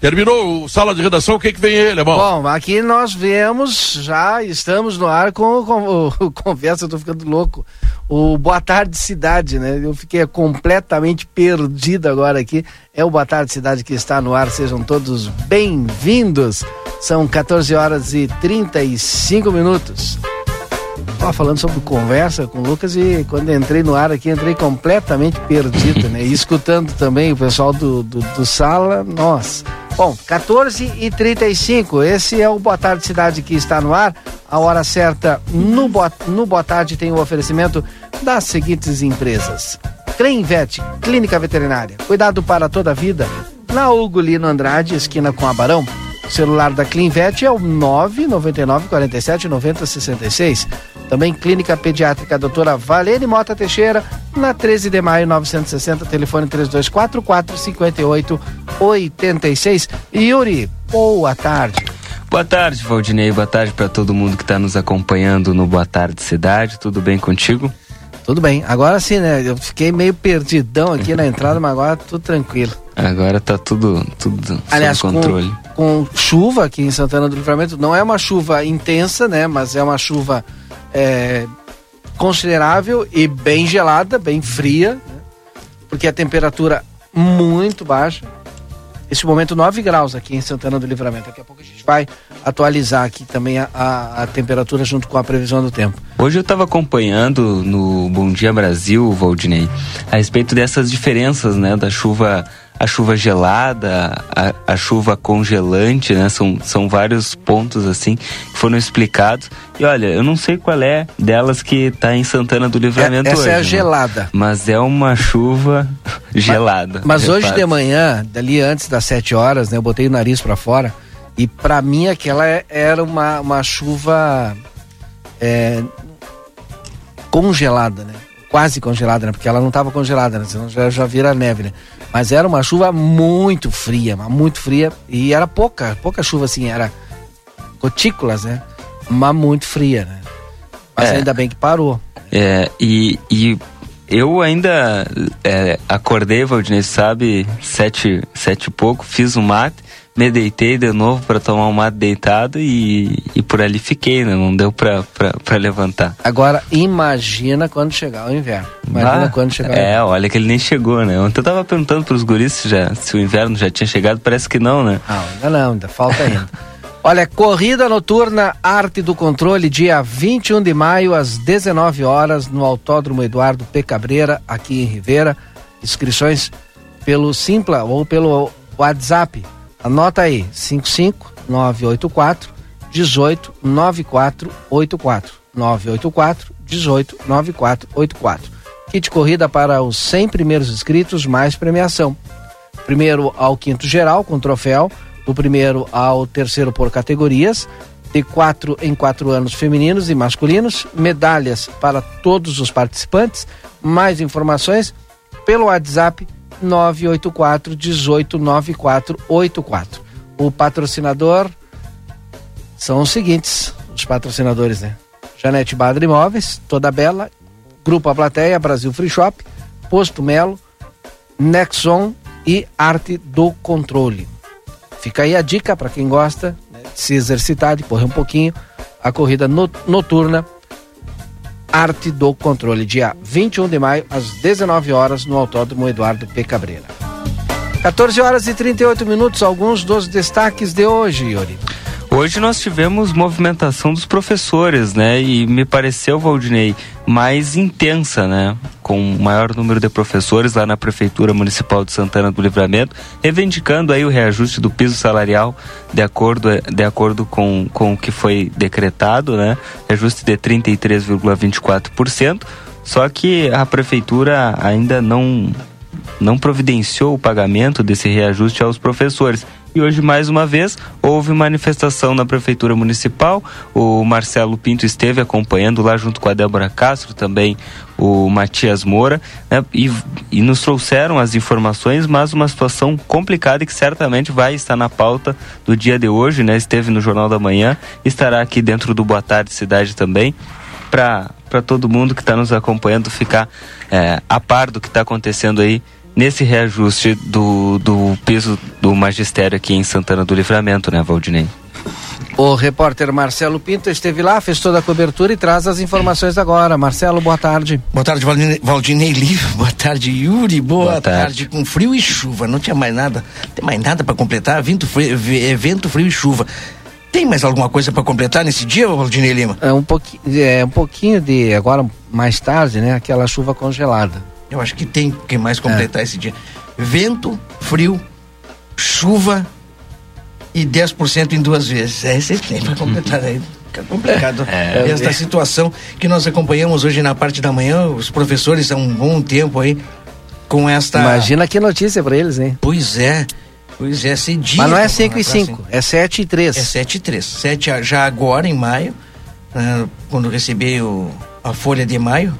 Terminou o sala de redação, o que, que vem aí, Alemão? Bom, aqui nós vemos, já estamos no ar com, com o conversa, eu tô ficando louco. O Boa Tarde Cidade, né? Eu fiquei completamente perdido agora aqui. É o Boa Tarde Cidade que está no ar, sejam todos bem-vindos. São 14 horas e 35 minutos. Tava falando sobre conversa com o Lucas e quando entrei no ar aqui, entrei completamente perdido, né? E escutando também o pessoal do, do, do sala, nossa. Bom, 14 e 35 esse é o Boa Tarde Cidade que está no ar. A hora certa no Boa, no Boa Tarde tem o oferecimento das seguintes empresas. Crenvet, Clínica Veterinária, cuidado para toda a vida. Na Ugolino Andrade, esquina com Abarão. O celular da Clinvet é o 999 47 90 66. Também Clínica Pediátrica Doutora Valéria Mota Teixeira, na 13 de maio 960, telefone 3244 5886. Yuri, boa tarde. Boa tarde, Valdinei. Boa tarde para todo mundo que está nos acompanhando no Boa Tarde Cidade. Tudo bem contigo? Tudo bem. Agora sim, né? Eu fiquei meio perdidão aqui na entrada, mas agora tudo tranquilo. Agora tá tudo, tudo Aliás, sob controle. Com, com chuva aqui em Santana do Livramento, não é uma chuva intensa, né? Mas é uma chuva é, considerável e bem gelada, bem fria, né? porque a temperatura muito baixa. Esse momento 9 graus aqui em Santana do Livramento. Daqui a pouco a gente vai atualizar aqui também a, a, a temperatura junto com a previsão do tempo. Hoje eu estava acompanhando no Bom Dia Brasil, Valdinei, a respeito dessas diferenças, né, da chuva a chuva gelada, a, a, chuva congelante, né? São, são vários pontos assim que foram explicados. E olha, eu não sei qual é delas que está em Santana do Livramento é, essa hoje. Essa é a né? gelada. Mas é uma chuva gelada. Mas, mas hoje de manhã, dali antes das 7 horas, né? Eu botei o nariz para fora e para mim aquela é, era uma, uma chuva é, congelada, né? Quase congelada, né? Porque ela não estava congelada, né? Senão já, já vira neve, né? Mas era uma chuva muito fria, muito fria. E era pouca, pouca chuva assim, era gotículas, né? Mas muito fria, né? Mas é, ainda bem que parou. É, e, e eu ainda é, acordei, Valdinei, sabe, sete, sete e pouco, fiz o um mate me deitei de novo para tomar um mate deitado e, e por ali fiquei, né? Não deu para levantar. Agora, imagina quando chegar o inverno. Imagina ah, quando chegar o É, olha que ele nem chegou, né? Ontem eu tava perguntando pros guris se, já, se o inverno já tinha chegado, parece que não, né? Não, ainda não, ainda falta ainda. Olha, corrida noturna Arte do Controle, dia 21 de maio, às 19 horas, no Autódromo Eduardo P. Cabreira, aqui em Ribeira. Inscrições pelo Simpla ou pelo WhatsApp Anota aí, 55984 189484 984 189484. Kit corrida para os 100 primeiros inscritos mais premiação. Primeiro ao quinto geral com troféu, do primeiro ao terceiro por categorias, de quatro em quatro anos femininos e masculinos, medalhas para todos os participantes. Mais informações pelo WhatsApp 984 189484. O patrocinador são os seguintes, os patrocinadores, né? Janete Badra Imóveis, Toda Bela, Grupo A Plateia, Brasil Free Shop, Posto Melo, Nexon e Arte do Controle. Fica aí a dica para quem gosta né, de se exercitar, de correr um pouquinho, a corrida noturna Arte do Controle, dia 21 de maio, às 19 horas, no Autódromo Eduardo P. Cabreira. 14 horas e 38 minutos, alguns dos destaques de hoje, Yuri. Hoje nós tivemos movimentação dos professores, né? E me pareceu, Valdinei, mais intensa, né? Com maior número de professores lá na Prefeitura Municipal de Santana do Livramento, reivindicando aí o reajuste do piso salarial de acordo, de acordo com, com o que foi decretado, né? Reajuste de 33,24%. Só que a Prefeitura ainda não, não providenciou o pagamento desse reajuste aos professores. E hoje, mais uma vez, houve manifestação na Prefeitura Municipal. O Marcelo Pinto esteve acompanhando lá junto com a Débora Castro, também o Matias Moura, né? e, e nos trouxeram as informações, mas uma situação complicada e que certamente vai estar na pauta do dia de hoje, né? Esteve no Jornal da Manhã, estará aqui dentro do Boa Tarde Cidade também, para todo mundo que está nos acompanhando ficar é, a par do que está acontecendo aí nesse reajuste do, do piso do magistério aqui em Santana do Livramento, né, Valdinei? O repórter Marcelo Pinto esteve lá, fez toda a cobertura e traz as informações agora. Marcelo, boa tarde. Boa tarde, Valdinei, Lívio. Boa tarde, Yuri. Boa, boa tarde. tarde. Com frio e chuva. Não tinha mais nada. Não tem mais nada para completar. Vento frio, vento, frio e chuva. Tem mais alguma coisa para completar nesse dia, Valdinei Lima? É um pouquinho, é um pouquinho de agora mais tarde, né? Aquela chuva congelada. Eu acho que tem que mais completar é. esse dia. Vento, frio, chuva e 10% em duas vezes. É, você tem para completar aí. Fica complicado. É, Esta é. situação que nós acompanhamos hoje na parte da manhã, os professores há um bom tempo aí com esta. Imagina que notícia para eles, hein? Pois é. Pois é, cedinho. Mas não é 5 e 5, é 7 e 3. É 7 e 3. 7 já agora em maio, né, quando receber o, a folha de maio,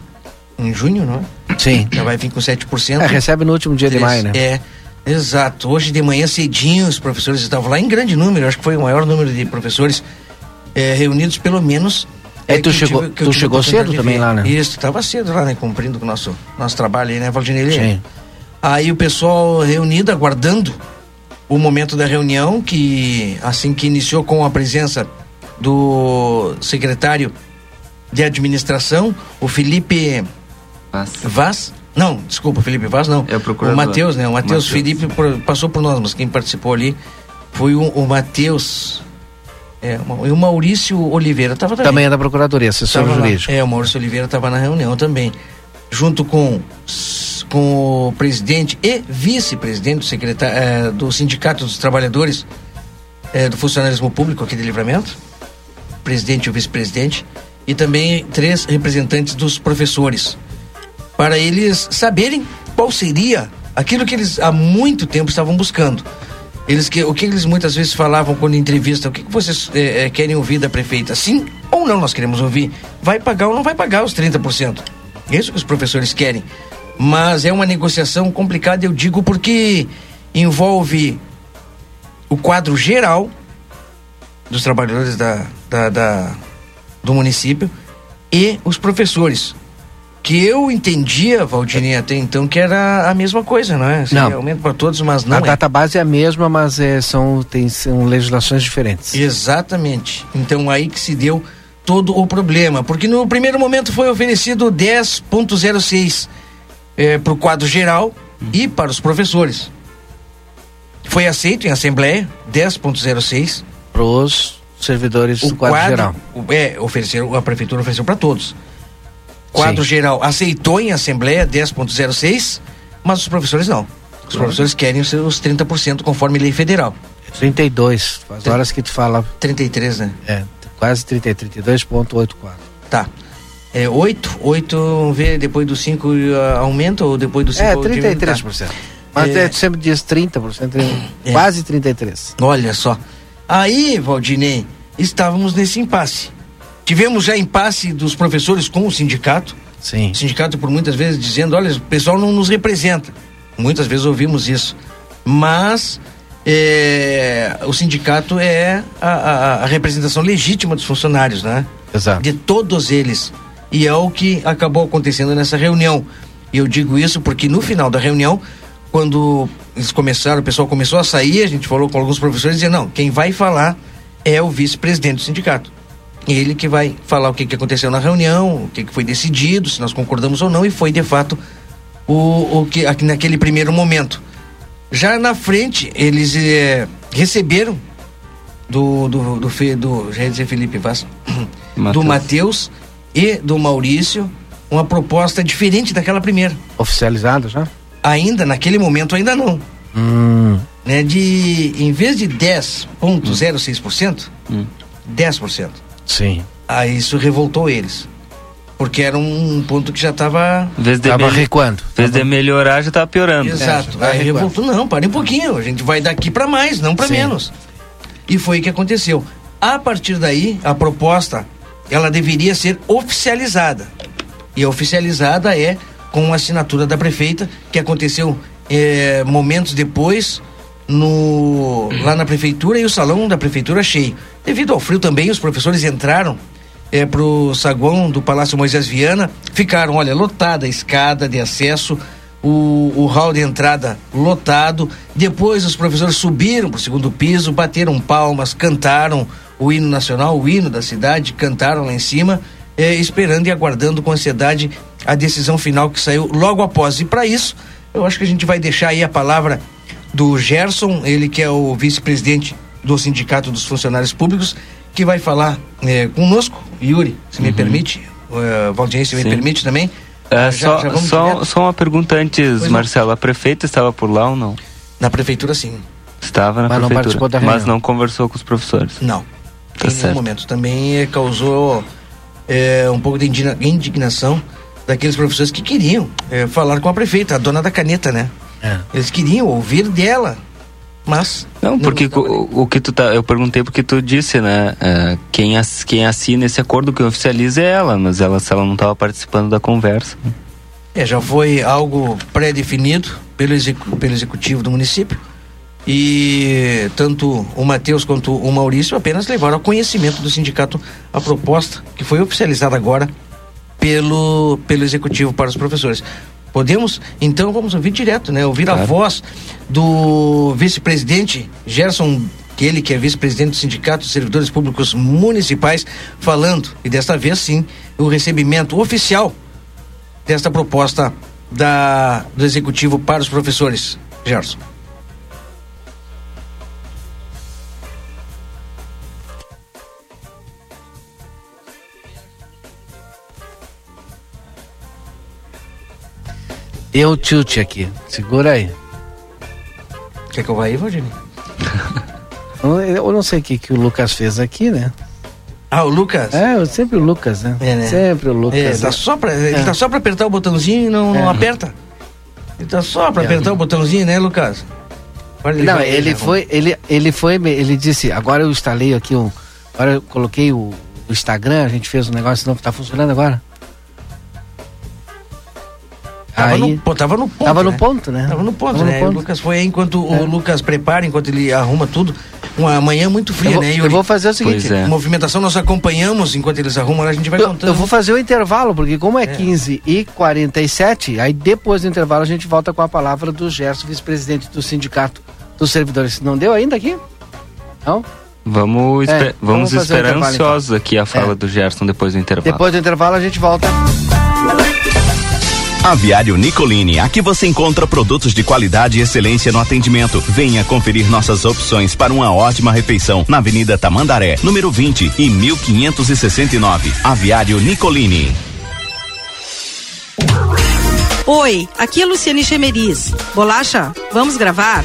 em junho, não é? Sim. Já vai vir com 7%. É, recebe no último dia 3, de maio, né? É. Exato. Hoje de manhã cedinho os professores estavam lá em grande número, acho que foi o maior número de professores é, reunidos, pelo menos. É, é tu chegou, tive, tu chegou cedo também lá, né? Isso, estava cedo lá, né? Cumprindo com o nosso, nosso trabalho aí, né, Valdinei? Sim. Aí o pessoal reunido, aguardando o momento da reunião, que assim que iniciou com a presença do secretário de administração, o Felipe Vaz. Vaz não, desculpa, Felipe Vaz não. É o procurador. O Matheus, né? O Matheus Felipe passou por nós, mas quem participou ali foi o, o Matheus é, e o Maurício Oliveira tava também. Também é da Procuradoria, assessor jurídico. É, o Maurício Oliveira estava na reunião também. Junto com, com o presidente e vice-presidente do, secretário, é, do Sindicato dos Trabalhadores é, do Funcionalismo Público aqui de Livramento, presidente e o vice-presidente, e também três representantes dos professores para eles saberem qual seria aquilo que eles há muito tempo estavam buscando. Eles que, o que eles muitas vezes falavam quando entrevista, o que, que vocês é, querem ouvir da prefeita? Sim ou não nós queremos ouvir? Vai pagar ou não vai pagar os 30%? É isso que os professores querem. Mas é uma negociação complicada, eu digo, porque envolve o quadro geral dos trabalhadores da, da, da do município e os professores que eu entendia, Valdinei, até então, que era a mesma coisa, não é? Seria não. aumento para todos, mas não a é. data base é a mesma, mas é, são, tem, são legislações diferentes. Exatamente. Então aí que se deu todo o problema, porque no primeiro momento foi oferecido 10.06 é, para o quadro geral hum. e para os professores. Foi aceito em assembleia 10.06 para os servidores o do quadro, quadro geral. É, ofereceram, a prefeitura ofereceu para todos quadro Sim. geral aceitou em assembleia 10.06, mas os professores não. Os uhum. professores querem os seus 30% conforme lei federal. 32, as horas que tu fala. 33, né? É, quase 33, 32.84. Tá. É 8, 8, vamos ver, depois do 5 uh, aumenta ou depois do 5 É, 33%. Tá. Mas é, sempre diz 30%, é. quase 33%. Olha só. Aí, Valdinei, estávamos nesse impasse. Tivemos já impasse dos professores com o sindicato. Sim. O sindicato, por muitas vezes, dizendo: olha, o pessoal não nos representa. Muitas vezes ouvimos isso. Mas é, o sindicato é a, a, a, representação legítima dos funcionários, né? Exato. De todos eles. E é o que acabou acontecendo nessa reunião. E eu digo isso porque no final da reunião, quando eles começaram, o pessoal começou a sair, a gente falou com alguns professores dizendo, não, quem vai falar é o vice-presidente do sindicato ele que vai falar o que, que aconteceu na reunião, o que, que foi decidido, se nós concordamos ou não, e foi de fato o, o que aqui naquele primeiro momento. Já na frente, eles é, receberam do, do, do, do, do já ia dizer Felipe Vaz, Mateus. do Matheus e do Maurício uma proposta diferente daquela primeira. Oficializada já? Ainda, naquele momento, ainda não. Hum. Né, de, em vez de 10,06%, hum. 10%. Sim. Aí isso revoltou eles. Porque era um ponto que já estava. Estava recuando. Em vez de melhorar, já estava piorando. Exato. É, aí revoltou, não, pare um pouquinho. A gente vai daqui para mais, não para menos. E foi o que aconteceu. A partir daí, a proposta ela deveria ser oficializada. E a oficializada é com a assinatura da prefeita, que aconteceu é, momentos depois no lá na prefeitura e o salão da prefeitura cheio. Devido ao frio também, os professores entraram é, pro saguão do Palácio Moisés Viana, ficaram, olha, lotada a escada de acesso o, o hall de entrada lotado. Depois os professores subiram para o segundo piso, bateram palmas, cantaram o hino nacional, o hino da cidade, cantaram lá em cima, eh, esperando e aguardando com ansiedade a decisão final que saiu logo após. E para isso, eu acho que a gente vai deixar aí a palavra do Gerson, ele que é o vice-presidente do Sindicato dos Funcionários Públicos, que vai falar eh, conosco. Yuri, se me Uhum. permite, uh, Valdir, se me Sim. permite também. É, Já- só, já só, só uma pergunta antes, Pois não. Marcelo. A prefeita estava por lá ou não? Na prefeitura, sim. Estava na Mas não participou da prefeitura, mas não conversou com os professores. Não. Tá em certo. momento. Também eh, causou eh, um pouco de indigna- indignação daqueles professores que queriam eh, falar com a prefeita, a dona da caneta, né? É. Eles queriam ouvir dela, mas... Não, porque o, o que tu tá. Eu perguntei porque tu disse, né? é, quem, ass- quem assina esse acordo, quem oficializa é ela, mas ela, se ela não estava participando da conversa. É, já foi algo pré-definido pelo, execu- pelo executivo do município. E tanto o Matheus quanto o Maurício apenas levaram ao conhecimento do sindicato a proposta, que foi oficializada agora pelo, pelo executivo para os professores. Podemos? Então vamos ouvir direto, né? Ouvir a Claro. voz do vice-presidente Gerson, que ele que é vice-presidente do Sindicato dos Servidores Públicos Municipais, falando, e desta vez sim, o recebimento oficial desta proposta da, do executivo para os professores. Gerson. Deu tilt aqui. Segura aí. Quer que eu vá aí, Valdinei? Eu, não sei o que, que o Lucas fez aqui, né? Ah, o Lucas? É, sempre o Lucas, né? É, né? Sempre o Lucas. É, né? tá só pra, Ele É. tá só pra apertar o botãozinho e não, não É. aperta. Ele tá só pra É. apertar o botãozinho, né, Lucas? Agora Não, vai- ele foi, ele, ele foi, ele disse, agora eu instalei aqui um, agora eu coloquei o, o Instagram, a gente fez um negócio novo, tá funcionando agora? Tava, Aí, no, pô, tava no ponto. tava no né? ponto, né? Tava no ponto, Tava no né? ponto. O Lucas foi aí enquanto É. o Lucas prepara, enquanto ele arruma tudo. Uma manhã muito fria, Eu vou, né, eu Yuri? vou fazer o seguinte, é. Movimentação nós acompanhamos enquanto eles arrumam, a gente vai eu, contando. eu vou fazer o intervalo, porque como é, 15 e 47, aí depois do intervalo a gente volta com a palavra do Gerson, vice-presidente do Sindicato dos Servidores. Não deu ainda aqui? Não? Vamos, É, esper- vamos vamos o esperar intervalo, então. ansiosos aqui a fala É. do Gerson depois do intervalo. Depois do intervalo a gente volta. Aviário Nicolini, aqui você encontra produtos de qualidade e excelência no atendimento. Venha conferir nossas opções para uma ótima refeição na Avenida Tamandaré, número 20 e 1569. Aviário Nicolini. Oi, aqui é Luciane Chemeris. Bolacha, vamos gravar?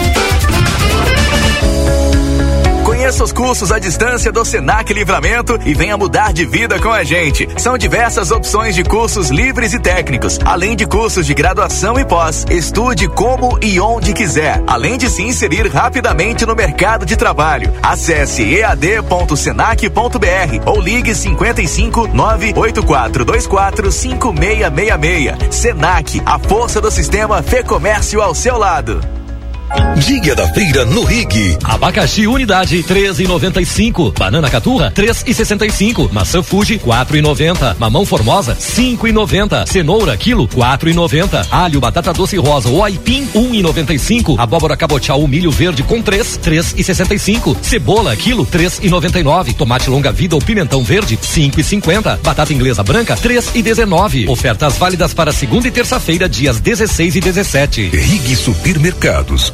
Conheça os cursos à distância do Senac Livramento e venha mudar de vida com a gente. São diversas opções de cursos livres e técnicos, além de cursos de graduação e pós. Estude como e onde quiser, além de se inserir rapidamente no mercado de trabalho. Acesse ead.senac.br ou ligue 55 98424 5666. Senac, a força do sistema Fê Comércio ao seu lado. Dia da feira no Rig. Abacaxi unidade 13,95. Banana caturra 3,65. Maçã Fuji 4,90. Mamão formosa 5,90. Cenoura quilo 4,90. Alho, batata doce rosa ou aipim 1,95. Abóbora cabotial milho verde com 3 3,65. Cebola quilo 3,99. Tomate longa vida ou pimentão verde 5,50. Batata inglesa branca 3,19. Ofertas válidas para segunda e terça-feira dias 16 e 17. Rig Supermercados.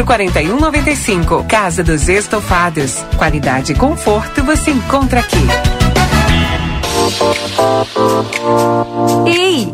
4195. Casa dos Estofados. Qualidade e conforto você encontra aqui. Ei,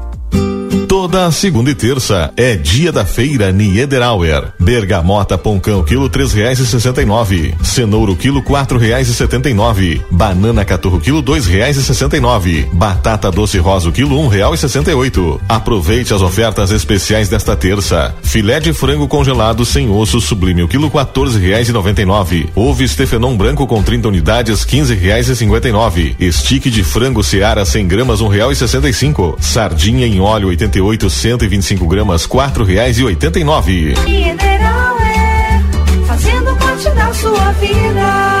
Toda segunda e terça é dia da feira Niederauer. Bergamota Poncão quilo três reais e sessenta e nove. Cenouro quilo quatro reais e setenta e nove. Banana caturro quilo dois reais e sessenta e nove. Batata doce rosa quilo um real e sessenta e oito. Aproveite as ofertas especiais desta terça. Filé de frango congelado sem osso sublime o quilo quatorze reais e noventa e nove. Ovo estefenon branco com 30 unidades quinze reais e cinquenta e nove. Estique de frango seara 100 gramas um real e sessenta e cinco. Sardinha em óleo 88 125 gramas e e nove. Mineral é fazendo parte da sua vida.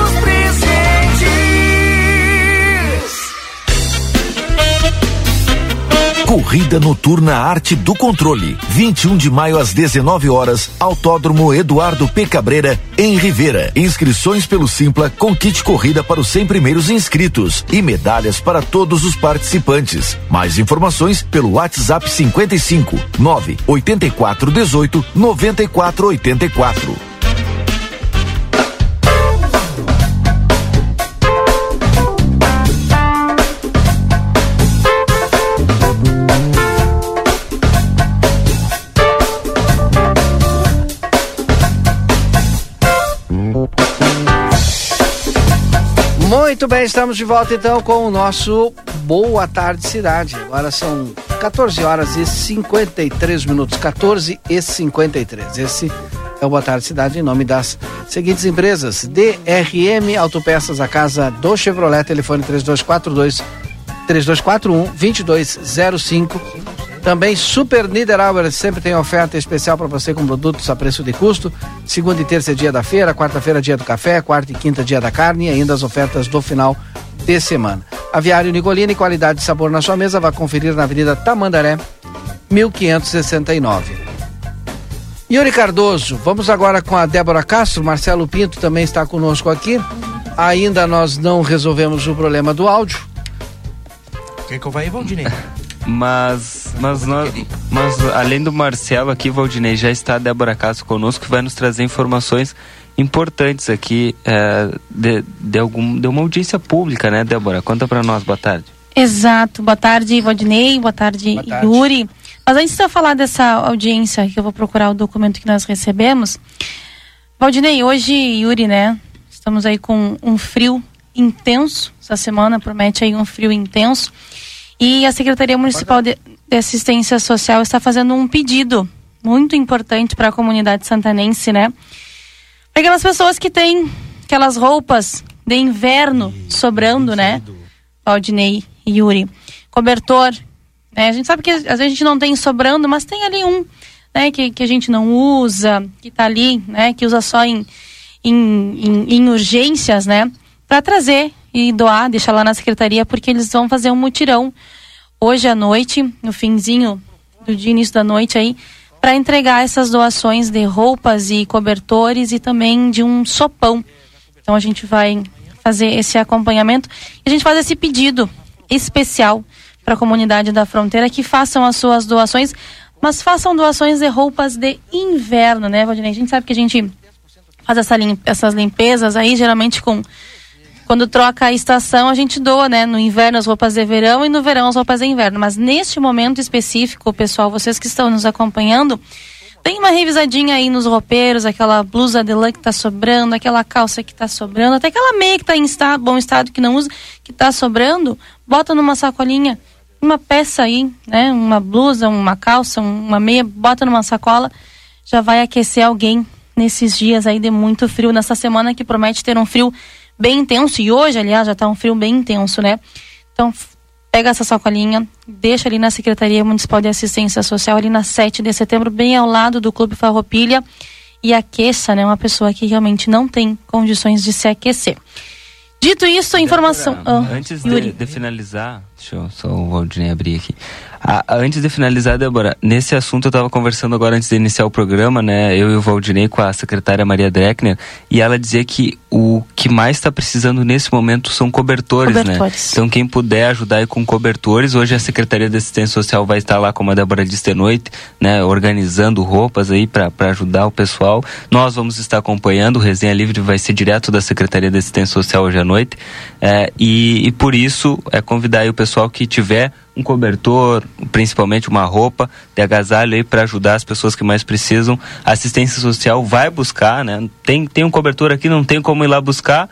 Corrida Noturna Arte do Controle. 21 de maio às 19 horas, Autódromo Eduardo P. Cabreira, em Rivera. Inscrições pelo Simpla com kit corrida para os 100 primeiros inscritos e medalhas para todos os participantes. Mais informações pelo WhatsApp 55 9 84 18 94 84. Muito bem, estamos de volta então com o nosso Boa Tarde Cidade. Agora são 14 horas e 53 minutos. 14 e 53. Esse é o Boa Tarde Cidade em nome das seguintes empresas: DRM Autopeças, a casa do Chevrolet, telefone 3242 3241 2205. Também Super Niederauer sempre tem oferta especial para você com produtos a preço de custo. Segunda e terça é dia da feira, quarta-feira é dia do café, quarta e quinta é dia da carne e ainda as ofertas do final de semana. Aviário Nicolini, qualidade e sabor na sua mesa, vá conferir na Avenida Tamandaré, 1569. Yuri Cardoso, vamos agora com a Débora Castro, Marcelo Pinto também está conosco aqui. Ainda nós não resolvemos o problema do áudio. Quer que eu vá aí, Valdinei? Mas, mas, nós, mas além do Marcelo aqui, Valdinei, já está a Débora Castro conosco, que vai nos trazer informações importantes aqui é, de, de, algum, de uma audiência pública, né, Débora? Conta para nós, boa tarde. Exato, boa tarde, Valdinei, boa tarde, boa tarde. Yuri. Mas antes de eu falar dessa audiência, que eu vou procurar o documento que nós recebemos. Valdinei, hoje, Yuri, né, estamos aí com um frio intenso. Essa semana promete aí um frio intenso. E a Secretaria Municipal de, Assistência Social está fazendo um pedido muito importante para a comunidade santanense, né? Para aquelas pessoas que têm aquelas roupas de inverno sobrando, né? Valdinei e Yuri. Cobertor, né? A gente sabe que às vezes a gente não tem sobrando, mas tem ali um, né? Que, que a gente não usa, que tá ali, né? Que usa só em, em, em, em urgências, né? Para trazer e doar, deixar lá na secretaria, porque eles vão fazer um mutirão hoje à noite, no finzinho do dia, início da noite aí, para entregar essas doações de roupas e cobertores e também de um sopão. Então a gente vai fazer esse acompanhamento e a gente faz esse pedido especial para a comunidade da fronteira que façam as suas doações, mas façam doações de roupas de inverno, né, Valdinei? A gente sabe que a gente faz essa essas limpezas aí, geralmente com quando troca a estação, a gente doa, né? No inverno as roupas de verão e no verão as roupas de inverno. Mas neste momento específico, pessoal, vocês que estão nos acompanhando, tem uma revisadinha aí nos roupeiros, aquela blusa de lã que tá sobrando, aquela calça que tá sobrando, até aquela meia que tá em estado, bom estado que não usa, que tá sobrando, bota numa sacolinha, uma peça aí, né? Uma blusa, uma calça, uma meia, bota numa sacola, já vai aquecer alguém nesses dias aí de muito frio, nessa semana que promete ter um frio bem intenso, e hoje, aliás, já está um frio bem intenso, né? Então, pega essa sacolinha, deixa ali na Secretaria Municipal de Assistência Social, ali na 7 de setembro, bem ao lado do Clube Farroupilha, e aqueça, né? Uma pessoa que realmente não tem condições de se aquecer. Dito isso, a informação. Ah, antes de, de, finalizar, deixa eu só o Valdinei abrir aqui. Ah, antes de finalizar, Débora, nesse assunto eu estava conversando agora antes de iniciar o programa, né? Eu e o Valdinei com a secretária Maria Dreckner, e ela dizia que o que mais está precisando nesse momento são cobertores, né? cobertores, né? Então quem puder ajudar aí com cobertores, hoje a Secretaria de Assistência Social vai estar lá, como a Débora disse de noite, né? Organizando roupas aí para ajudar o pessoal. Nós vamos estar acompanhando, o Resenha Livre vai ser direto da Secretaria de Assistência Social hoje à noite, é, e, e por isso é convidar aí o pessoal que tiver um cobertor, principalmente uma roupa de agasalho aí para ajudar as pessoas que mais precisam. A assistência social vai buscar, né? Tem, tem um cobertor aqui, não tem como ir lá buscar.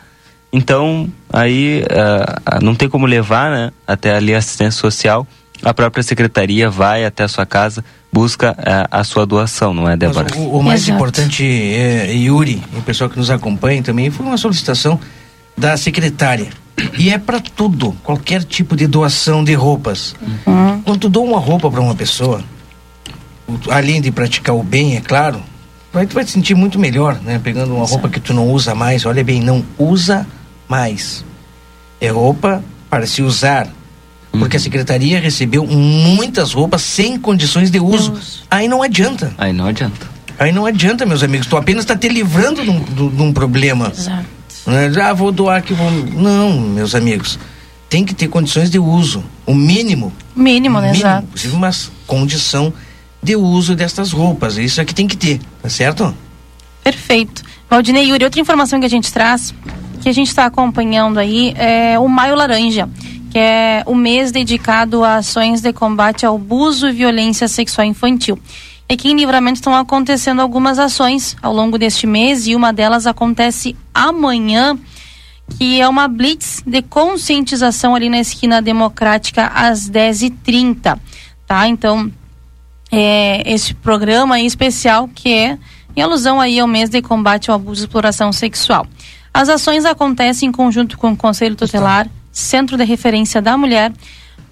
Então, aí uh, não tem como levar, né? Até ali a assistência social. A própria secretaria vai até a sua casa, busca uh, a sua doação, não é, Débora? O, o, mais Exato. importante, é, Yuri, e o pessoal que nos acompanha também, foi uma solicitação da secretária e é para tudo, qualquer tipo de doação de roupas. Uhum. Quando tu dou uma roupa para uma pessoa, além de praticar o bem, é claro, vai, tu vai te sentir muito melhor, né? Pegando uma roupa que tu não usa mais, olha bem, não usa mais. É roupa para se usar. Porque a secretaria recebeu muitas roupas sem condições de uso. Deus. Aí não adianta. Aí não adianta. Aí não adianta, meus amigos. Tu apenas está te livrando de um, de um problema. Exato. Né? Ah, vou doar que vou. Não, meus amigos. Tem que ter condições de uso. O mínimo. Mínimo, né? Mínimo, inclusive uma condição de uso destas roupas. Isso é que tem que ter, tá certo? Perfeito. Valdinei Yuri, outra informação que a gente traz, que a gente está acompanhando aí, é o Maio Laranja, que é o mês dedicado a ações de combate ao abuso e violência sexual infantil. Aqui em Livramento estão acontecendo algumas ações ao longo deste mês e uma delas acontece amanhã, que é uma blitz de conscientização ali na esquina democrática às 10h30, tá? Então, é, esse programa especial que é em alusão aí ao mês de combate ao abuso e exploração sexual. As ações acontecem em conjunto com o Conselho Tutelar, Centro de Referência da Mulher,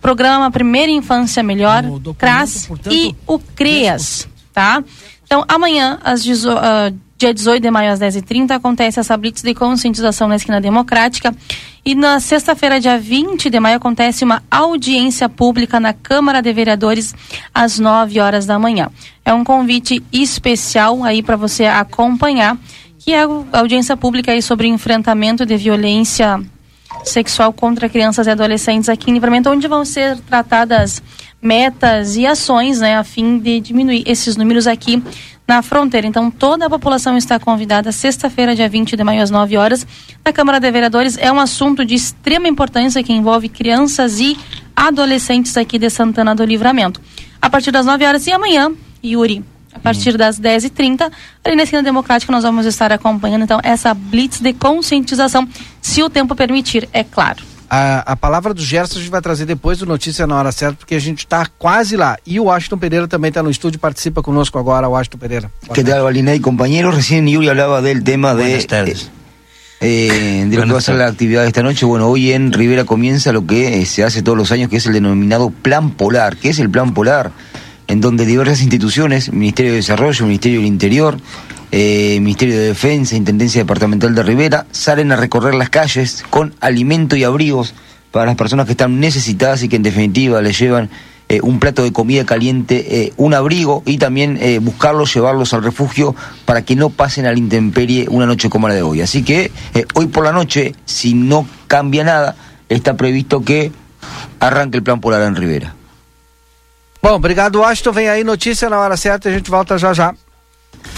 Programa Primeira Infância Melhor, CRAS portanto, e o CREAS, tá? Então, amanhã, às uh, dia 18 de maio, às 10h30, acontece essa blitz de conscientização na esquina democrática. E na sexta-feira, dia 20 de maio, acontece uma audiência pública na Câmara de Vereadores às 9 horas da manhã. É um convite especial aí para você acompanhar, que é a audiência pública aí sobre enfrentamento de violência sexual contra crianças e adolescentes aqui em Livramento, onde vão ser tratadas metas e ações, né, a fim de diminuir esses números aqui na fronteira. Então, toda a população está convidada sexta-feira, dia 20 de maio, às 9 horas, na Câmara de Vereadores. É um assunto de extrema importância que envolve crianças e adolescentes aqui de Santana do Livramento. A partir das 9 horas e amanhã, Yuri, a partir das 10h30. Ali na esquina democrática nós vamos estar acompanhando então essa blitz de conscientização, se o tempo permitir, é claro. A, a palavra do Gerson a gente vai trazer depois do Notícia na Hora Certa, porque a gente está quase lá. E o Washington Pereira também está no estúdio, participa conosco agora, Washington Pereira. ¿Qué tal, Valina y compañeros? Recién Yuri hablaba del tema de, Buenas tardes. eh, de lo que va a ser la actividad de esta noche. Bueno, hoy en Rivera comienza lo que eh, se hace todos los años, que es el denominado Plan Polar. ¿Qué es el Plan Polar? En donde diversas instituciones, Ministerio de Desarrollo, Ministerio del Interior, eh, Ministerio de Defensa, Intendencia Departamental de Rivera, salen a recorrer las calles con alimento y abrigos para las personas que están necesitadas y que en definitiva les llevan eh, un plato de comida caliente, eh, un abrigo y también buscarlos, llevarlos al refugio para que no pasen a la intemperie una noche como la de hoy. Así que hoy por la noche, si no cambia nada, está previsto que arranque el plan polar en Rivera. Bom, obrigado, Washington. Vem aí notícia na hora certa e a gente volta já já.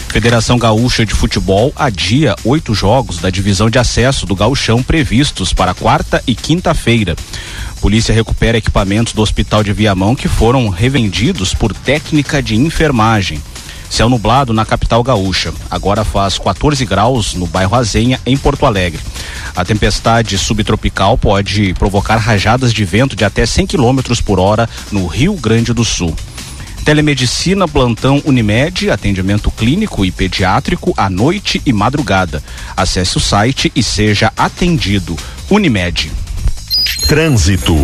Federação Gaúcha de Futebol adia oito jogos da divisão de acesso do Gauchão previstos para quarta e quinta-feira. Polícia recupera equipamentos do Hospital de Viamão que foram revendidos por técnica de enfermagem. Céu nublado na capital gaúcha. Agora faz 14 graus no bairro Azenha, em Porto Alegre. A tempestade subtropical pode provocar rajadas de vento de até 100 km por hora no Rio Grande do Sul. Telemedicina Plantão Unimed, atendimento clínico e pediátrico à noite e madrugada. Acesse o site e seja atendido. Unimed. Trânsito.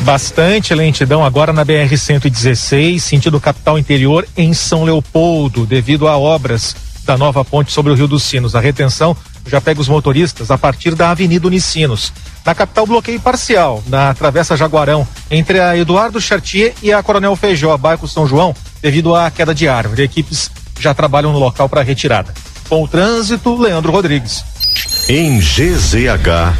Bastante lentidão agora na BR-116, sentido capital interior em São Leopoldo, devido a obras da nova ponte sobre o Rio dos Sinos. A retenção já pega os motoristas a partir da Avenida Unicinos. Na capital, bloqueio parcial, na Travessa Jaguarão, entre a Eduardo Chartier e a Coronel Feijó, bairro São João, devido à queda de árvore. Equipes já trabalham no local para retirada. Com o trânsito, Leandro Rodrigues. Em GZH.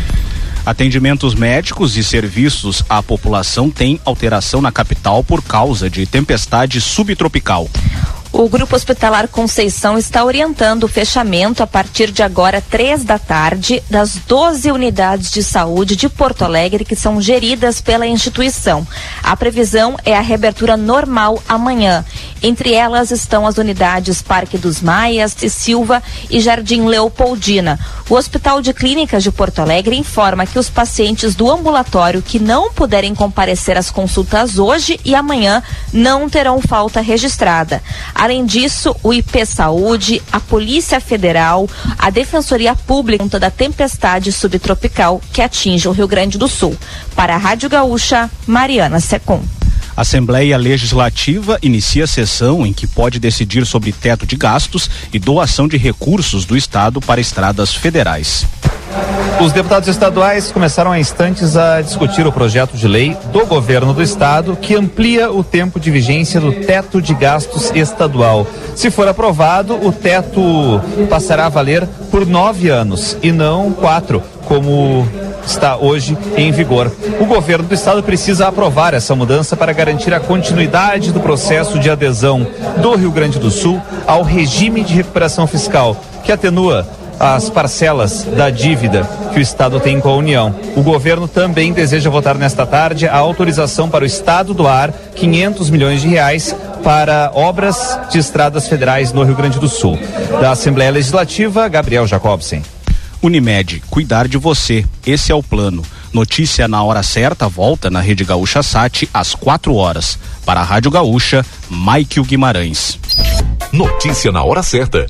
Atendimentos médicos e serviços à população têm alteração na capital por causa de tempestade subtropical. O Grupo Hospitalar Conceição está orientando o fechamento a partir de agora, três da tarde, das 12 unidades de saúde de Porto Alegre que são geridas pela instituição. A previsão é a reabertura normal amanhã. Entre elas estão as unidades Parque dos Maias, e Silva e Jardim Leopoldina. O Hospital de Clínicas de Porto Alegre informa que os pacientes do ambulatório que não puderem comparecer às consultas hoje e amanhã não terão falta registrada. Além disso, o IP Saúde, a Polícia Federal, a Defensoria Pública conta da tempestade subtropical que atinge o Rio Grande do Sul. Para a Rádio Gaúcha, Mariana Secom. Assembleia Legislativa inicia sessão em que pode decidir sobre teto de gastos e doação de recursos do Estado para estradas federais. Os deputados estaduais começaram há instantes a discutir o projeto de lei do governo do estado que amplia o tempo de vigência do teto de gastos estadual. Se for aprovado, o teto passará a valer por nove anos e não quatro, como está hoje em vigor. O governo do estado precisa aprovar essa mudança para garantir a continuidade do processo de adesão do Rio Grande do Sul ao regime de recuperação fiscal, que atenua as parcelas da dívida que o Estado tem com a União. O governo também deseja votar nesta tarde a autorização para o Estado doar 500 milhões de reais para obras de estradas federais no Rio Grande do Sul. Da Assembleia Legislativa, Gabriel Jacobsen. Unimed, cuidar de você. Esse é o plano. Notícia na hora certa volta na Rede Gaúcha Sat às 4 horas. Para a Rádio Gaúcha, Maikio Guimarães. Notícia na hora certa.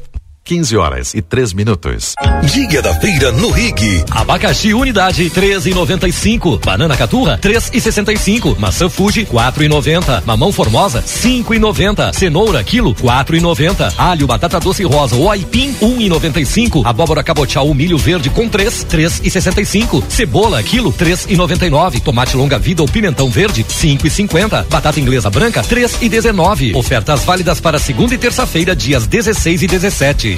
15 horas e 3 minutos. Dia da Feira no Rig. Abacaxi unidade 13,95. Banana caturra 3,65. Maçã Fuji 4,90. Mamão formosa 5,90. Cenoura quilo 4,90. Alho, batata doce rosa ou aipim 1,95. Abóbora cabotial milho verde com 3 3,65. Cebola quilo 3,99. Tomate longa vida ou pimentão verde 5,50. Batata inglesa branca 3,19. Ofertas válidas para segunda e terça-feira dias 16 e 17.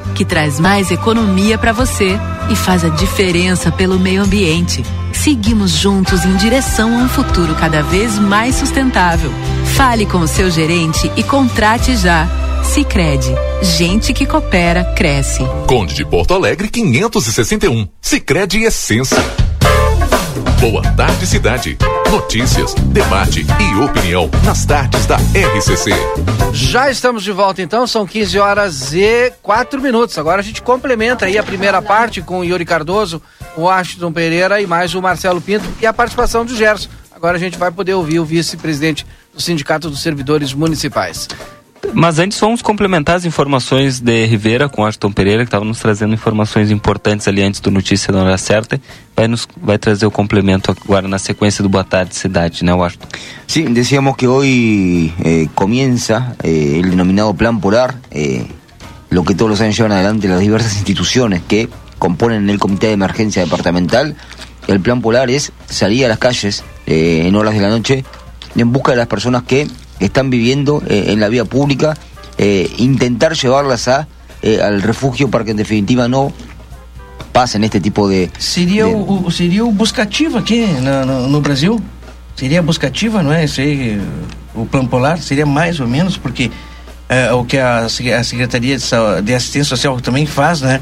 que traz mais economia para você e faz a diferença pelo meio ambiente. Seguimos juntos em direção a um futuro cada vez mais sustentável. Fale com o seu gerente e contrate já. Sicredi, gente que coopera cresce. Conde de Porto Alegre 561. Sicredi Essência. Boa tarde cidade. Notícias, debate e opinião nas tardes da RCC. Já estamos de volta então, são 15 horas e 4 minutos. Agora a gente complementa aí a primeira parte com o Yuri Cardoso, o Washington Pereira e mais o Marcelo Pinto e a participação do Gerson. Agora a gente vai poder ouvir o vice-presidente do Sindicato dos Servidores Municipais. Mas antes vamos complementar as informações de Rivera com Aston Pereira, que estava nos trazendo informações importantes ali antes do Notícia da Hora Certa. Vai, nos, vai trazer o complemento agora na sequência do Boa Tarde Cidade, né, Washington? Sí, decíamos que hoy eh, comienza eh, el denominado Plan Polar, eh, lo que todos los años llevan adelante las diversas instituciones que componen el Comité de Emergencia Departamental. El Plan Polar es salir a las calles eh, en horas de la noche en busca de las personas que están viviendo eh, en la vía pública, eh, intentar llevarlas a, eh, al refugio para que en definitiva no pasen este tipo de... Seria, o, o buscativa aqui na- no, no Brasil? Seria a buscativa, é? Isso aí, o plano polar seria mais ou menos, porque é, o que a, a Secretaria de, de Assistência Social também faz, né?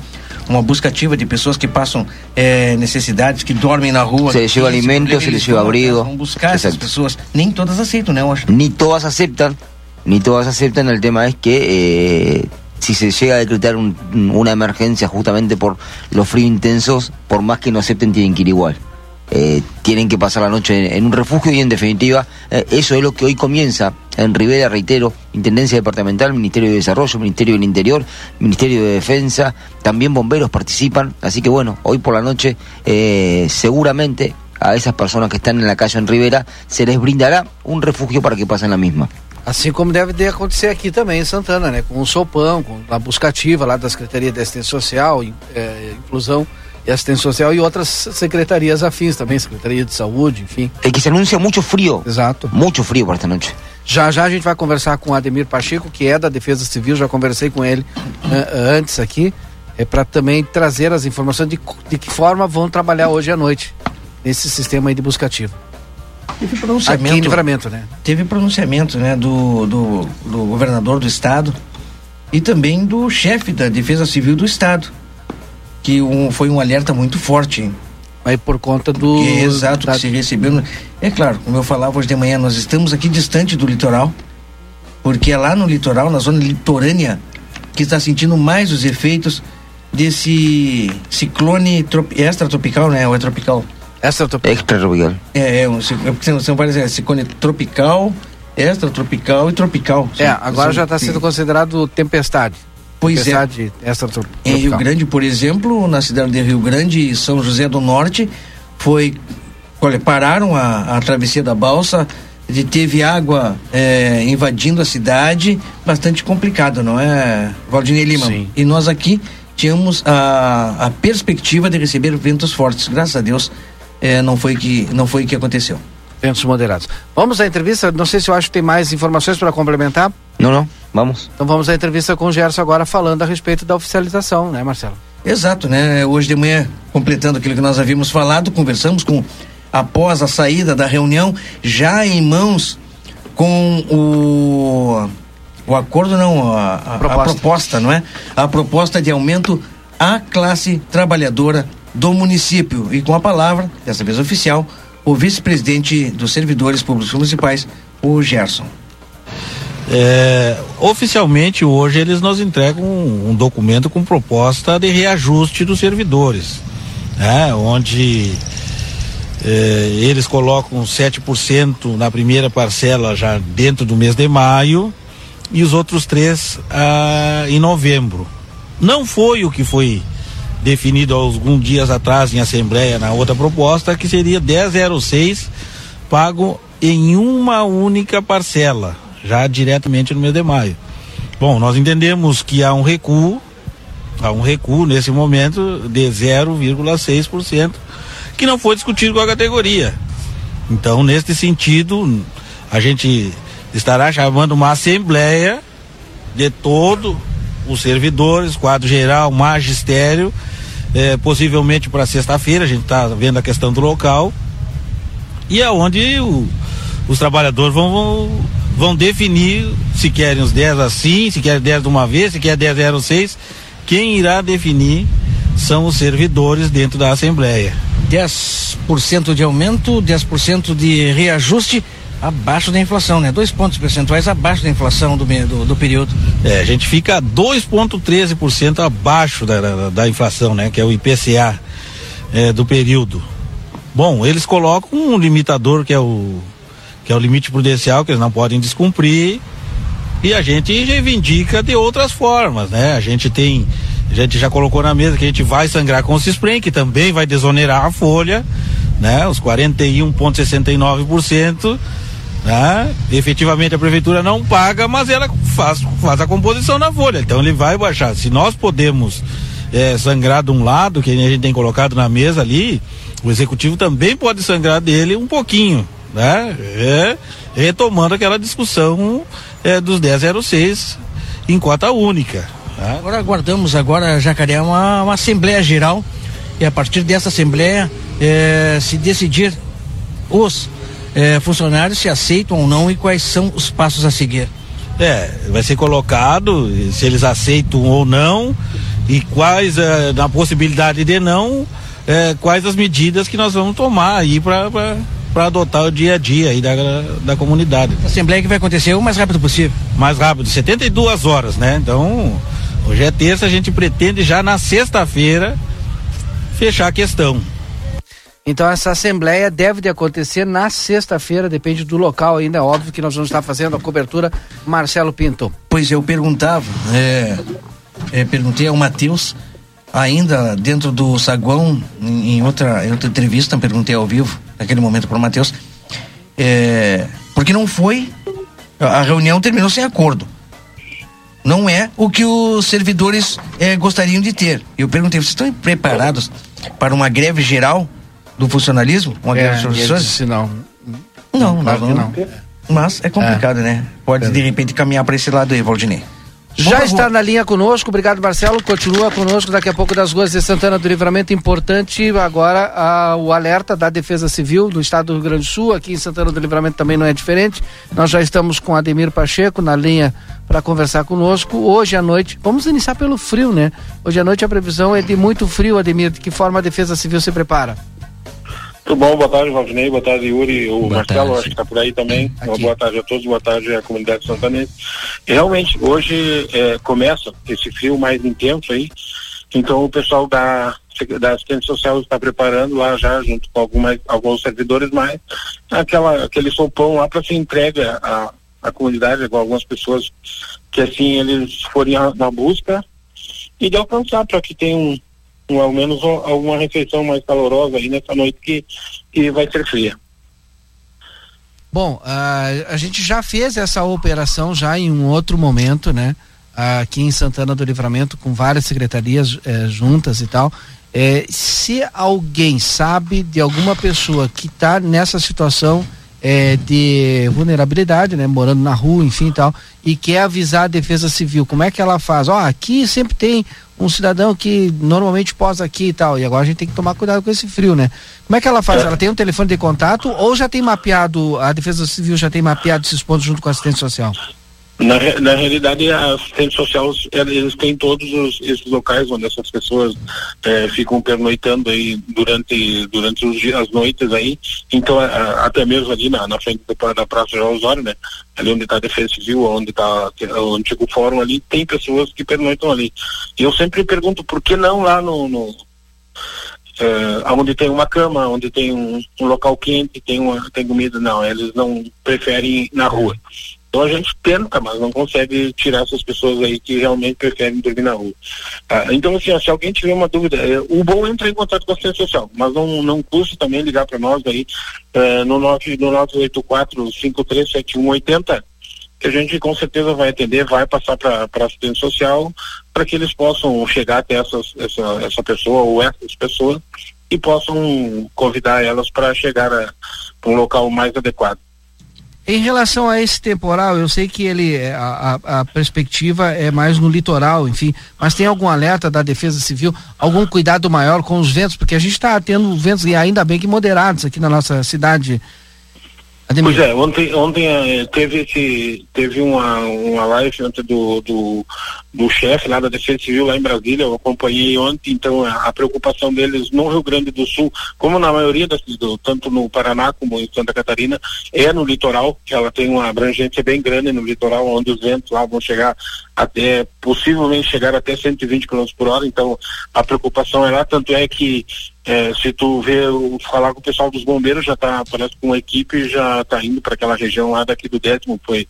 Uma buscativa de pessoas que passam é, necessidades, que dormem na rua. Se les lleva esse alimento, problema se les lleva abrigo. Vão buscar essas Exacto. pessoas. Nem todas aceitam, né? Eu acho. Ni todas aceptan, ni todas aceptan, el tema es que eh, si se llega a decretar un- una emergencia justamente por los fríos intensos, por más que no acepten tienen que ir igual. Eh, tienen que pasar la noche en, en un refugio y en definitiva eh, eso es lo que hoy comienza en Rivera, reitero, Intendencia Departamental, Ministerio de Desarrollo, Ministerio del Interior, Ministerio de Defensa, también bomberos participan, así que bueno, hoy por la noche eh, seguramente a esas personas que están en la calle en Rivera se les brindará un refugio para que pasen la misma. Assim como deve de acontecer aqui também em Santana, né? Com o Sopão, com a buscativa lá da Secretaria de Assistência Social, in- eh, Inclusão e Assistência Social e outras secretarias afins também, Secretaria de Saúde, enfim. Es que se anuncia mucho frío. Exato. Mucho frío para esta noche. Já já a gente vai conversar com o Ademir Pacheco, que é da Defesa Civil, já conversei com ele eh, antes aqui, é para também trazer as informações de, de que forma vão trabalhar hoje à noite nesse sistema aí de buscativa. Teve Aqui pronunciamento. em Livramento, né? Teve pronunciamento, né, do, do, do governador do estado e também do chefe da Defesa Civil do estado, que um, foi um alerta muito forte. Aí por conta do Que, exato da- que se recebeu. no- É claro, como eu falava hoje de manhã, nós estamos aqui distante do litoral, porque é lá no litoral, na zona litorânea, que está sentindo mais os efeitos desse ciclone trop- extratropical, né? Ou é tropical? Extratropical. Extratropical. É, é, um, cic- é não parece, é ciclone tropical, extratropical e tropical. É, São- agora são- já está sendo considerado tempestade. Pois é. extratropical. Em Rio Grande, por exemplo, na cidade de Rio Grande e São José do Norte, foi olha, pararam a, a travessia da balsa, e teve água é, invadindo a cidade, bastante complicado, não é, Valdinei Lima? Sim. E nós aqui tínhamos a, a perspectiva de receber ventos fortes. Graças a Deus, é, não foi que não foi que aconteceu. Ventos moderados. Vamos à entrevista. Não sei se eu acho que tem mais informações para complementar. No, no, vamos. Então vamos à entrevista com o Gerson agora falando a respeito da oficialização, né, Marcelo? Exato, né? Hoje de manhã, completando aquilo que nós havíamos falado, conversamos com, após a saída da reunião, já em mãos com o, o acordo, não, a, a- a Proposta. proposta, não é? A proposta de aumento à classe trabalhadora do município. E com a palavra, dessa vez oficial, o vice-presidente dos servidores públicos municipais, o Gerson. É, oficialmente hoje eles nos entregam um, um documento com proposta de reajuste dos servidores, né? onde é, eles colocam 7% na primeira parcela já dentro do mês de maio e os outros três ah, em novembro. Não foi o que foi definido alguns dias atrás em assembleia na outra proposta, que seria 1006 pago em uma única parcela, já diretamente no mês de maio. Bom, nós entendemos que há um recuo, há um recuo nesse momento de 0,6%, que não foi discutido com a categoria. Então, neste sentido, a gente estará chamando uma assembleia de todo os servidores, quadro geral, magistério, eh, possivelmente para sexta-feira, a gente está vendo a questão do local, e é onde o- os trabalhadores vão, vão, vão definir se querem os 10 assim, se querem 10 de uma vez, se quer 10 06. Quem irá definir são os servidores dentro da Assembleia. 10% de aumento, 10% de reajuste abaixo da inflação, né? Dois pontos percentuais abaixo da inflação do, do, do período. É, a gente fica 2,13% abaixo da, da, da inflação, né? Que é o IPCA é, do período. Bom, eles colocam um limitador que é o que é o limite prudencial que eles não podem descumprir e a gente reivindica de outras formas, né? A gente tem a gente já colocou na mesa que a gente vai sangrar com o Cisprem, que também vai desonerar a folha, né? Os 41,69%. Né? Efetivamente a prefeitura não paga, mas ela faz, faz a composição na folha. Então ele vai baixar. Se nós podemos eh, sangrar de um lado, que a gente tem colocado na mesa ali, o executivo também pode sangrar dele um pouquinho, né? É, retomando aquela discussão eh, dos 1006 em cota única. né? Agora aguardamos agora, Jacaré, uma, uma Assembleia Geral e a partir dessa Assembleia eh, se decidir os eh, funcionários se aceitam ou não e quais são os passos a seguir. É, vai ser colocado se eles aceitam ou não e quais, eh, na possibilidade de não, eh, quais as medidas que nós vamos tomar aí para adotar o dia a dia aí da, da comunidade. Assembleia que vai acontecer o mais rápido possível. Mais rápido, 72 horas, né? Então, hoje é terça, a gente pretende já na sexta-feira fechar a questão. Então essa assembleia deve de acontecer na sexta-feira, depende do local ainda, é óbvio que nós vamos estar fazendo a cobertura. Marcelo Pinto. Pois eu perguntava, é, é, perguntei ao Matheus, ainda dentro do saguão, em, em outra, em outra entrevista, perguntei ao vivo, naquele momento para o Matheus, é, porque não foi, a reunião terminou sem acordo. Não é o que os servidores é, gostariam de ter. Eu perguntei, vocês estão preparados para uma greve geral do funcionalismo? Uma É, greve dos professores? disse não. Não, não, que não. Mas é complicado, né? Pode de repente caminhar para esse lado aí, Valdinei. Já está na linha conosco, obrigado Marcelo, continua conosco daqui a pouco das ruas de Santana do Livramento, importante agora ah, o alerta da Defesa Civil do Estado do Rio Grande do Sul, aqui em Santana do Livramento também não é diferente, nós já estamos com Ademir Pacheco na linha para conversar conosco, hoje à noite, vamos iniciar pelo frio né, hoje à noite a previsão é de muito frio Ademir, de que forma a Defesa Civil se prepara? Tudo bom, boa tarde, Valdinei, boa tarde, Yuri, o Boa Marcelo, tarde. acho que está por aí também. Uma boa tarde a todos, boa tarde à comunidade santanense. E realmente, hoje é, começa esse frio mais intenso aí, então o pessoal da, da assistência social está preparando lá já, junto com algumas, alguns servidores mais, aquela, aquele sopão lá para ser entregue à, à comunidade, com algumas pessoas que assim eles forem na busca e de alcançar para que tenha um, ao menos um- alguma refeição mais calorosa aí nessa noite que, que vai ser fria. Bom, ah, a gente já fez essa operação já em um outro momento, né? Aqui em Santana do Livramento, com várias secretarias eh, juntas e tal. Eh, se alguém sabe de alguma pessoa que está nessa situação eh, de vulnerabilidade, né? Morando na rua, enfim e tal, e quer avisar a Defesa Civil, como é que ela faz? Ó, aqui sempre tem um cidadão que normalmente posa aqui e tal, e agora a gente tem que tomar cuidado com esse frio, né? Como é que ela faz? Ela tem um telefone de contato ou já tem mapeado, a Defesa Civil já tem mapeado esses pontos junto com a assistência social? Na, na realidade, a assistente social, eles têm todos os, esses locais onde essas pessoas eh, ficam pernoitando aí durante, durante os dias, as noites aí. Então, a- a- até mesmo ali na, na frente da, da Praça João Osório, né? Ali onde está a Defesa Civil, onde está o antigo fórum ali, tem pessoas que pernoitam ali. E eu sempre pergunto, por que não lá no, no eh, onde tem uma cama, onde tem um, um local quente, tem uma tem comida, não, eles não preferem na rua. Então a gente tenta, mas não consegue tirar essas pessoas aí que realmente preferem dormir na rua. Ah, então, assim, se alguém tiver uma dúvida, eh, o bom é entrar em contato com a assistência social, mas não, não custa também ligar para nós aí eh, no 9 no 984 537180 que a gente com certeza vai atender, vai passar para a assistência social para que eles possam chegar até essas, essa, essa pessoa ou essas pessoas e possam convidar elas para chegar a um local mais adequado. Em relação a esse temporal, eu sei que ele é, a, a- a perspectiva é mais no litoral, enfim, mas tem algum alerta da Defesa Civil, algum cuidado maior com os ventos, porque a gente está tendo ventos e ainda bem que moderados aqui na nossa cidade. Pois é, ontem, ontem eh, teve esse, teve uma, uma live ontem do, do, do chefe lá da Defesa Civil lá em Brasília, eu acompanhei ontem, então a, a preocupação deles no Rio Grande do Sul, como na maioria das, do, tanto no Paraná como em Santa Catarina, é no litoral, que ela tem uma abrangência bem grande no litoral, onde os ventos lá vão chegar até, possivelmente chegar até 120 km por hora, então a preocupação é lá, tanto é que é, se tu o- falar com o pessoal dos bombeiros, já tá, parece que uma equipe já tá indo para aquela região lá daqui do décimo, foi,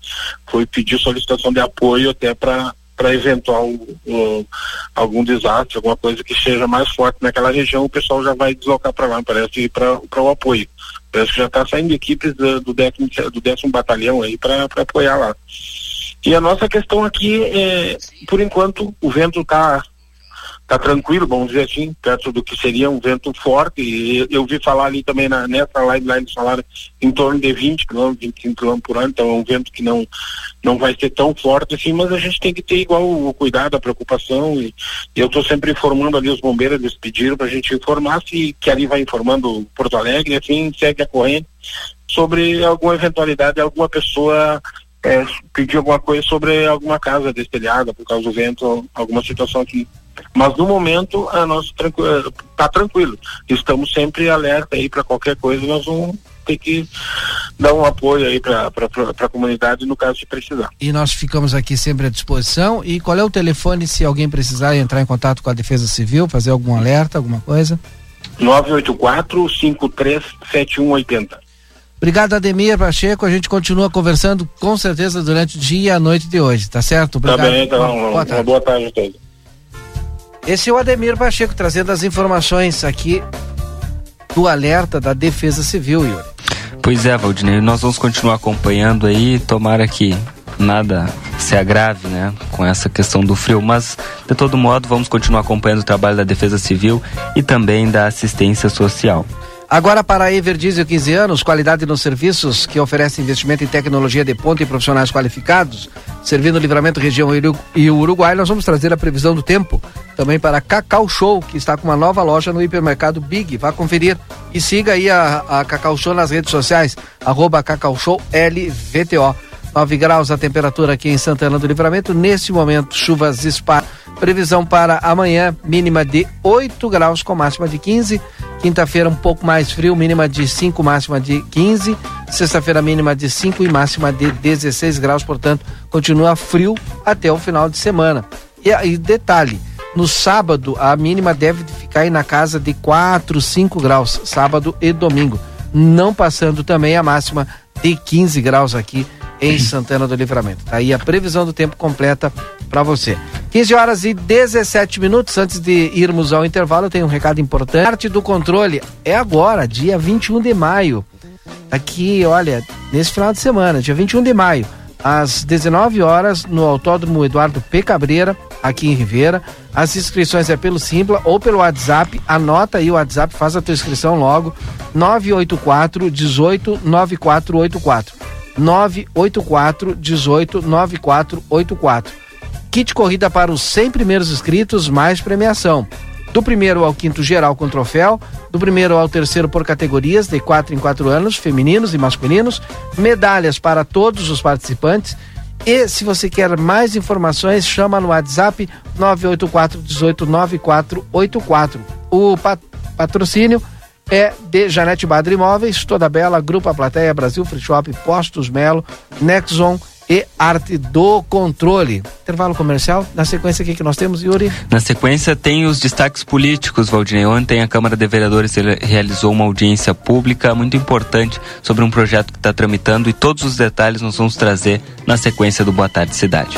foi pedir solicitação de apoio até para para eventual uh, algum desastre, alguma coisa que seja mais forte naquela região, o pessoal já vai deslocar para lá, parece para para o apoio. Parece que já está saindo equipes do, do décimo do décimo batalhão aí para apoiar lá. E a nossa questão aqui é, por enquanto, o vento está tá tranquilo, vamos dizer assim, perto do que seria um vento forte. E eu vi falar ali também na, nessa live lá eles falaram em torno de 20 km, 25 km por ano, então é um vento que não não vai ser tão forte assim, mas a gente tem que ter igual o cuidado, a preocupação e, e eu estou sempre informando ali os bombeiros, eles pediram para a gente informar se que ali vai informando Porto Alegre, assim, segue a corrente sobre alguma eventualidade, alguma pessoa é, pedir alguma coisa sobre alguma casa destelhada por causa do vento, alguma situação aqui. Mas no momento a nossa tranqu... tá tranquilo. Estamos sempre alerta aí para qualquer coisa, nós vamos ter que dar um apoio aí para a comunidade no caso de precisar. E nós ficamos aqui sempre à disposição. E qual é o telefone se alguém precisar entrar em contato com a Defesa Civil, fazer algum alerta, alguma coisa? 984 53 7180. Obrigado, Ademir Pacheco. A gente continua conversando com certeza durante o dia e a noite de hoje, tá certo? Tá Obrigado. bem, então, Boa uma boa tarde a todos. Esse é o Ademir Pacheco trazendo as informações aqui do alerta da Defesa Civil, Yuri. Pois é, Valdinei, nós vamos continuar acompanhando aí, tomara que nada se agrave, né, com essa questão do frio, mas de todo modo vamos continuar acompanhando o trabalho da Defesa Civil e também da assistência social. Agora para a Everdiesel 15 anos, qualidade nos serviços que oferece investimento em tecnologia de ponta e profissionais qualificados, servindo o livramento região e Uruguai, nós vamos trazer a previsão do tempo também para Cacau Show, que está com uma nova loja no hipermercado Big. Vá conferir e siga aí a, a Cacau Show nas redes sociais, arroba Cacau Show LVTO. 9 graus a temperatura aqui em Santana do Livramento. Nesse momento, chuvas dispar. Previsão para amanhã, mínima de 8 graus com máxima de 15. Quinta-feira, um pouco mais frio, mínima de 5, máxima de 15. Sexta-feira, mínima de 5 e máxima de 16 graus. Portanto, continua frio até o final de semana. E aí, detalhe: no sábado, a mínima deve ficar aí na casa de 4, 5 graus, sábado e domingo. Não passando também a máxima de 15 graus aqui em Santana do Livramento. Tá aí a previsão do tempo completa para você. 15 horas e 17 minutos antes de irmos ao intervalo, tenho um recado importante. Parte do controle é agora, dia 21 de maio. Aqui, olha, nesse final de semana, dia 21 de maio, às 19 horas, no Autódromo Eduardo P. Cabreira, aqui em Ribeira. As inscrições é pelo Simpla ou pelo WhatsApp. Anota aí o WhatsApp, faz a tua inscrição logo. 984 18 9484. 984 18 9484. Kit corrida para os 100 primeiros inscritos, mais premiação. Do primeiro ao quinto geral com troféu, do primeiro ao terceiro por categorias, de 4 em 4 anos, femininos e masculinos, medalhas para todos os participantes. E se você quer mais informações, chama no WhatsApp 984 18 9484. O pat- patrocínio é de Janete Badra Imóveis, Toda Bela, Grupo A Plateia, Brasil Free Shop, Postos Melo, Nexon e Arte do Controle. Intervalo comercial. Na sequência, o que, nós temos, Yuri? Na sequência, tem os destaques políticos, Valdinei. Ontem a Câmara de Vereadores realizou uma audiência pública muito importante sobre um projeto que está tramitando e todos os detalhes nós vamos trazer na sequência do Boa Tarde Cidade.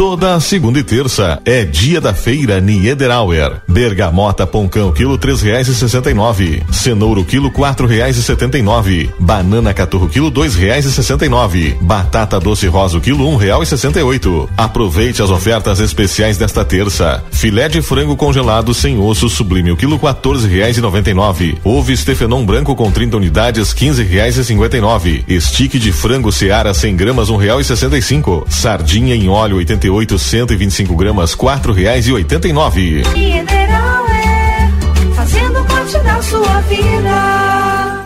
Toda segunda e terça é dia da feira Niederauer. Bergamota Poncão quilo três reais e sessenta e nove. Cenouro quilo quatro reais e setenta e nove. Banana caturro quilo dois reais e sessenta e nove. Batata doce rosa quilo um real e sessenta e oito. Aproveite as ofertas especiais desta terça. Filé de frango congelado sem osso sublime o quilo quatorze reais e noventa e nove. Ovo Stefenon branco com 30 unidades quinze reais e cinquenta e nove. Estique de frango Seara 100 gramas um real e sessenta e cinco. Sardinha em óleo 88 cento e vinte e cinco gramas quatro reais e oitenta e nove. Mineral é fazendo parte da sua vida.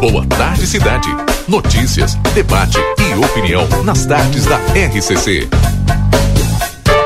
Boa tarde, cidade. Notícias, debate e opinião nas tardes da RCC.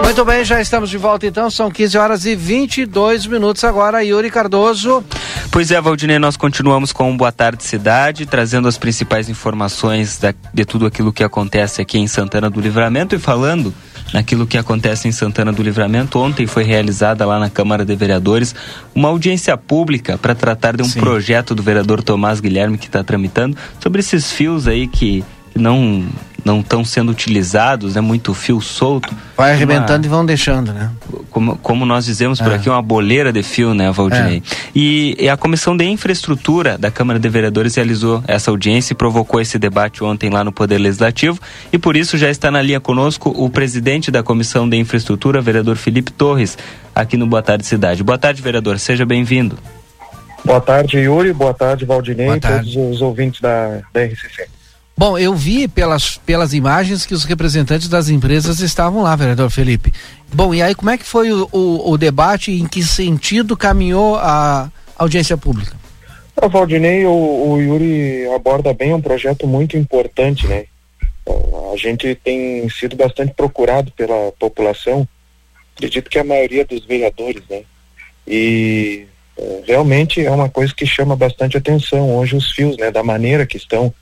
Muito bem, já estamos de volta então, são 15 horas e 22 minutos agora, Yuri Cardoso. Pois é, Valdinei, nós continuamos com um Boa Tarde Cidade, trazendo as principais informações da, de tudo aquilo que acontece aqui em Santana do Livramento e falando naquilo que acontece em Santana do Livramento. Ontem foi realizada lá na Câmara de Vereadores uma audiência pública para tratar de um Sim. projeto do vereador Tomás Guilherme que está tramitando sobre esses fios aí que que não não estão sendo utilizados, né? Muito fio solto. Vai Uma- arrebentando e vão deixando, né? como, como nós dizemos por É. aqui, uma boleira de fio, né, Valdinei? E, e a Comissão de Infraestrutura da Câmara de Vereadores realizou essa audiência e provocou esse debate ontem lá no Poder Legislativo. E por isso já está na linha conosco o presidente da Comissão de Infraestrutura, vereador Felipe Torres, aqui no Boa Tarde Cidade. Boa tarde, vereador. Seja bem-vindo. Boa tarde, Yuri. Boa tarde, Valdinei Boa e tarde. todos os ouvintes da, da RCC. Bom, eu vi pelas, pelas imagens que os representantes das empresas estavam lá, vereador Felipe. Bom, e aí como é que foi o, o, o debate, em que sentido caminhou a audiência pública? O Valdinei, o, o Yuri aborda bem um projeto muito importante, né? A gente tem sido bastante procurado pela população, acredito que a maioria dos vereadores, né? E eh, realmente é uma coisa que chama bastante atenção hoje os fios, né? Da maneira que estão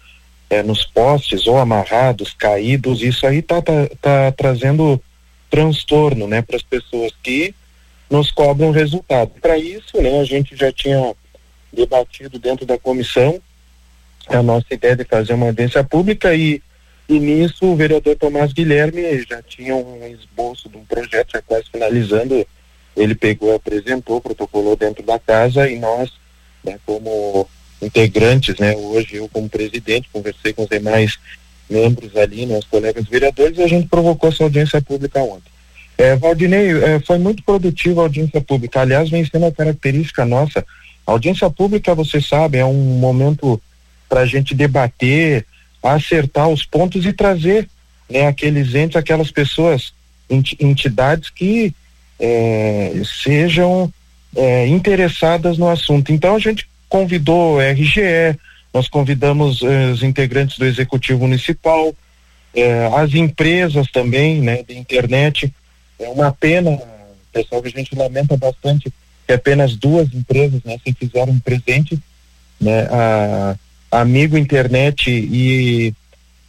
eh, nos postes ou amarrados, caídos, isso aí tá, tá, tá trazendo transtorno, né? Para as pessoas que nos cobram resultado. Para isso, né? A gente já tinha debatido dentro da comissão a nossa ideia de fazer uma audiência pública e, e nisso o vereador Tomás Guilherme já tinha um esboço de um projeto já quase finalizando ele pegou apresentou protocolou dentro da casa e nós né, como integrantes né hoje eu como presidente conversei com os demais membros ali meus colegas vereadores e a gente provocou essa audiência pública ontem é, Valdinei, é, foi muito produtiva a audiência pública. Aliás, vem sendo a característica nossa. A audiência pública, você sabe, é um momento para a gente debater acertar os pontos e trazer né, aqueles entes, aquelas pessoas, enti- entidades que eh, sejam eh, interessadas no assunto. Então a gente convidou o RGE, nós convidamos eh, os integrantes do Executivo Municipal, eh, as empresas também, né, de internet. É uma pena, pessoal, que a gente lamenta bastante que apenas duas empresas, né, se fizeram presente, né, a Amigo Internet e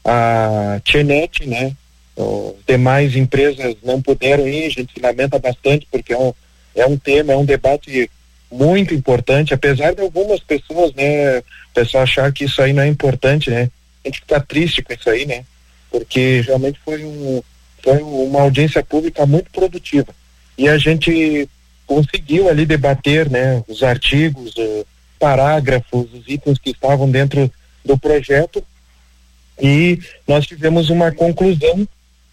a Tchenet, né, os demais empresas não puderam ir, a gente se lamenta bastante porque é um, é um tema, é um debate muito importante, apesar de algumas pessoas, né, o pessoal achar que isso aí não é importante, né, a gente fica triste com isso aí, né, porque realmente foi um, foi uma audiência pública muito produtiva. E a gente conseguiu ali debater, né, os artigos, eh, parágrafos, os itens que estavam dentro do projeto. E nós tivemos uma conclusão,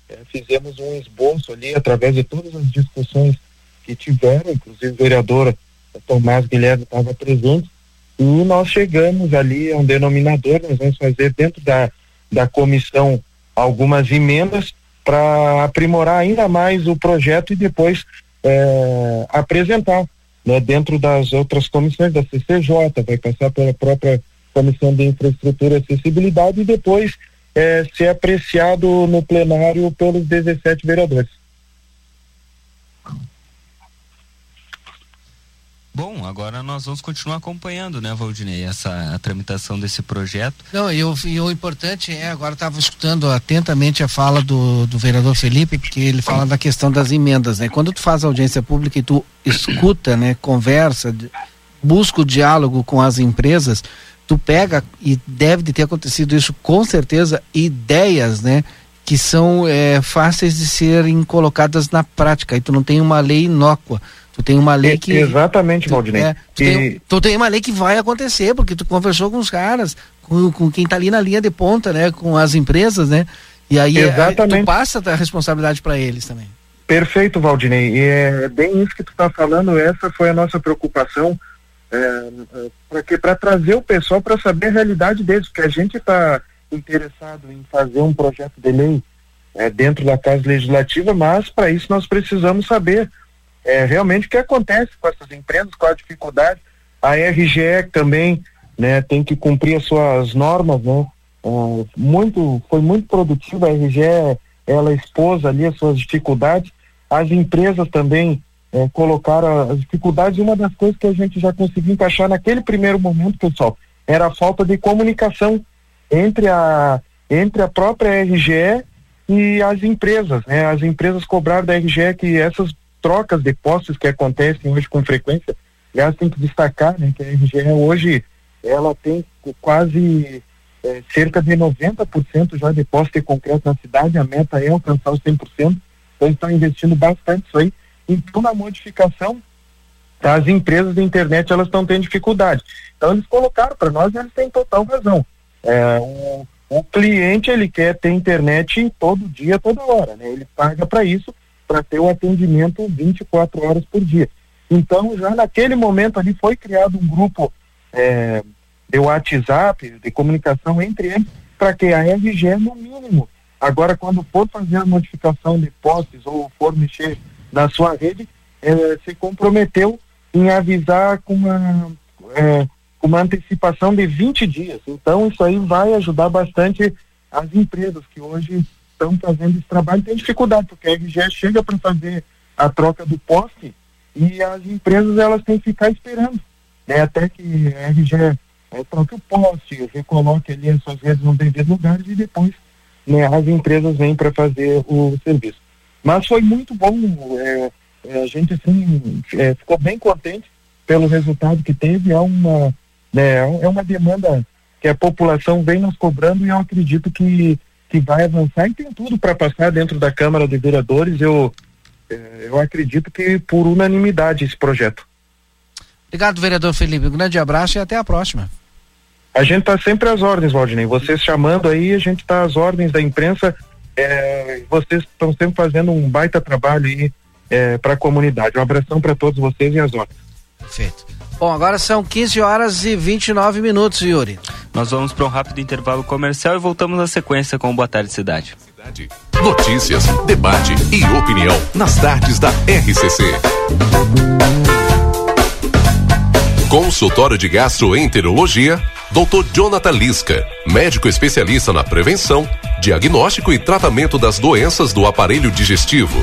eh, fizemos um esboço ali através de todas as discussões que tiveram, inclusive o vereador Tomás Guilherme estava presente, e nós chegamos ali a um denominador, nós vamos fazer dentro da, da comissão algumas emendas para aprimorar ainda mais o projeto e depois eh, apresentar né, dentro das outras comissões da CCJ, vai passar pela própria Comissão de Infraestrutura e Acessibilidade e depois eh, ser apreciado no plenário pelos 17 vereadores. Bom, agora nós vamos continuar acompanhando, né, Valdinei, essa a tramitação desse projeto. Não, e o, e o importante é, agora estava escutando atentamente a fala do, do vereador Felipe, porque ele fala da questão das emendas, né? Quando tu faz audiência pública e tu escuta, né, conversa, busca o diálogo com as empresas, tu pega, e deve de ter acontecido isso com certeza, ideias, né? Que são eh, fáceis de serem colocadas na prática, e tu não tem uma lei inócua, tu tem uma lei que... Exatamente, Valdinei. É, tu, E- tem, tu tem uma lei que vai acontecer, porque tu conversou com os caras, com, com quem tá ali na linha de ponta, né? Com as empresas, né? E aí é, Exatamente. tu passa a responsabilidade para eles também. Perfeito, Valdinei. E é bem isso que tu está falando. Essa foi a nossa preocupação para que para trazer o pessoal para saber a realidade deles, porque a gente está interessado em fazer um projeto de lei é, dentro da casa legislativa, mas para isso nós precisamos saber é, realmente o que acontece com essas empresas, qual a dificuldade. A RGE também, né, tem que cumprir as suas normas, né? Ah, muito, foi muito produtiva a RGE, ela expôs ali as suas dificuldades. As empresas também eh, colocaram as dificuldades. E uma das coisas que a gente já conseguiu encaixar naquele primeiro momento, pessoal, era a falta de comunicação entre a, entre a própria RGE e as empresas, né? As empresas cobraram da RGE que essas trocas de postes que acontecem hoje com frequência, aliás, tem que destacar, né, que a RGE hoje ela tem quase eh, cerca de 90% já de poste de concreto na cidade, a meta é alcançar os 100%, então estão investindo bastante isso aí. Então, na modificação, as empresas de internet elas estão tendo dificuldade. Então, eles colocaram para nós e eles têm total razão. É, o, o cliente ele quer ter internet todo dia, toda hora, né? Ele paga para isso, para ter o atendimento 24 horas por dia. Então, já naquele momento ali foi criado um grupo é, de WhatsApp, de comunicação entre eles, para que a RG, no mínimo, agora quando for fazer a modificação de postes ou for mexer na sua rede, eh, se comprometeu em avisar com uma, eh, com uma antecipação de 20 dias. Então, isso aí vai ajudar bastante as empresas que hoje estão fazendo esse trabalho. Tem dificuldade, porque a RGE chega para fazer a troca do poste e as empresas elas têm que ficar esperando, né? Até que a RGE eh, troque o poste, recoloque ali as suas redes nos devidos lugares e depois né, as empresas vêm para fazer o serviço. Mas foi muito bom, é, é, a gente assim, é, ficou bem contente pelo resultado que teve. É uma, né, é uma demanda que a população vem nos cobrando e eu acredito que, que vai avançar e tem tudo para passar dentro da Câmara de Vereadores. Eu, é, eu acredito que por unanimidade esse projeto. Obrigado, vereador Felipe. Um grande abraço e até a próxima. A gente está sempre às ordens, Valdinei. Vocês chamando aí, a gente está às ordens da imprensa. É, vocês estão sempre fazendo um baita trabalho aí é, para a comunidade. Um abração para todos vocês e as ordens. Perfeito. Bom, agora são 15 horas e 29 minutos, Yuri. Nós vamos para um rápido intervalo comercial e voltamos na sequência com o Boa Tarde Cidade. Notícias, debate e opinião nas tardes da RCC. Consultório de Gastroenterologia, Dr. Jonathan Lisca, médico especialista na prevenção, diagnóstico e tratamento das doenças do aparelho digestivo.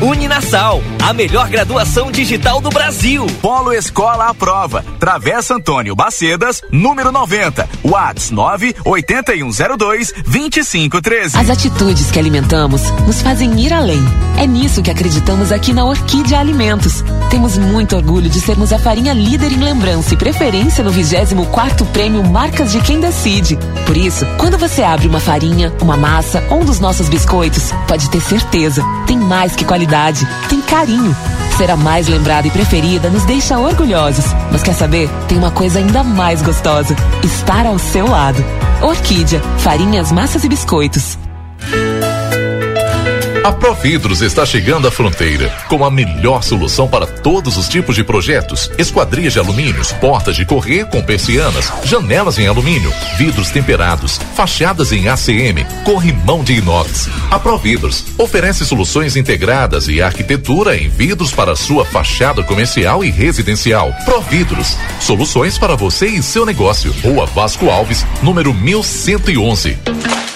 Uninasal, a melhor graduação digital do Brasil. Polo Escola à Prova, Travessa Antônio Bacedas, número 90, Whats 98102 2513. As atitudes que alimentamos nos fazem ir além. É nisso que acreditamos aqui na Orquídea Alimentos. Temos muito orgulho de sermos a farinha líder em lembrança e preferência no 24 Prêmio Marcas de Quem Decide. Por isso, quando você abre uma farinha, uma massa ou um dos nossos biscoitos, pode ter certeza, tem mais que qualidade, tem carinho. Ser a mais lembrada e preferida nos deixa orgulhosos. Mas quer saber? Tem uma coisa ainda mais gostosa: estar ao seu lado. Orquídea, farinhas, massas e biscoitos. A Providros está chegando à fronteira com a melhor solução para todos os tipos de projetos: esquadrias de alumínios, portas de correr com persianas, janelas em alumínio, vidros temperados, fachadas em ACM, corrimão de inox. A Providros oferece soluções integradas e arquitetura em vidros para sua fachada comercial e residencial. Providros, soluções para você e seu negócio. Rua Vasco Alves, número 1111.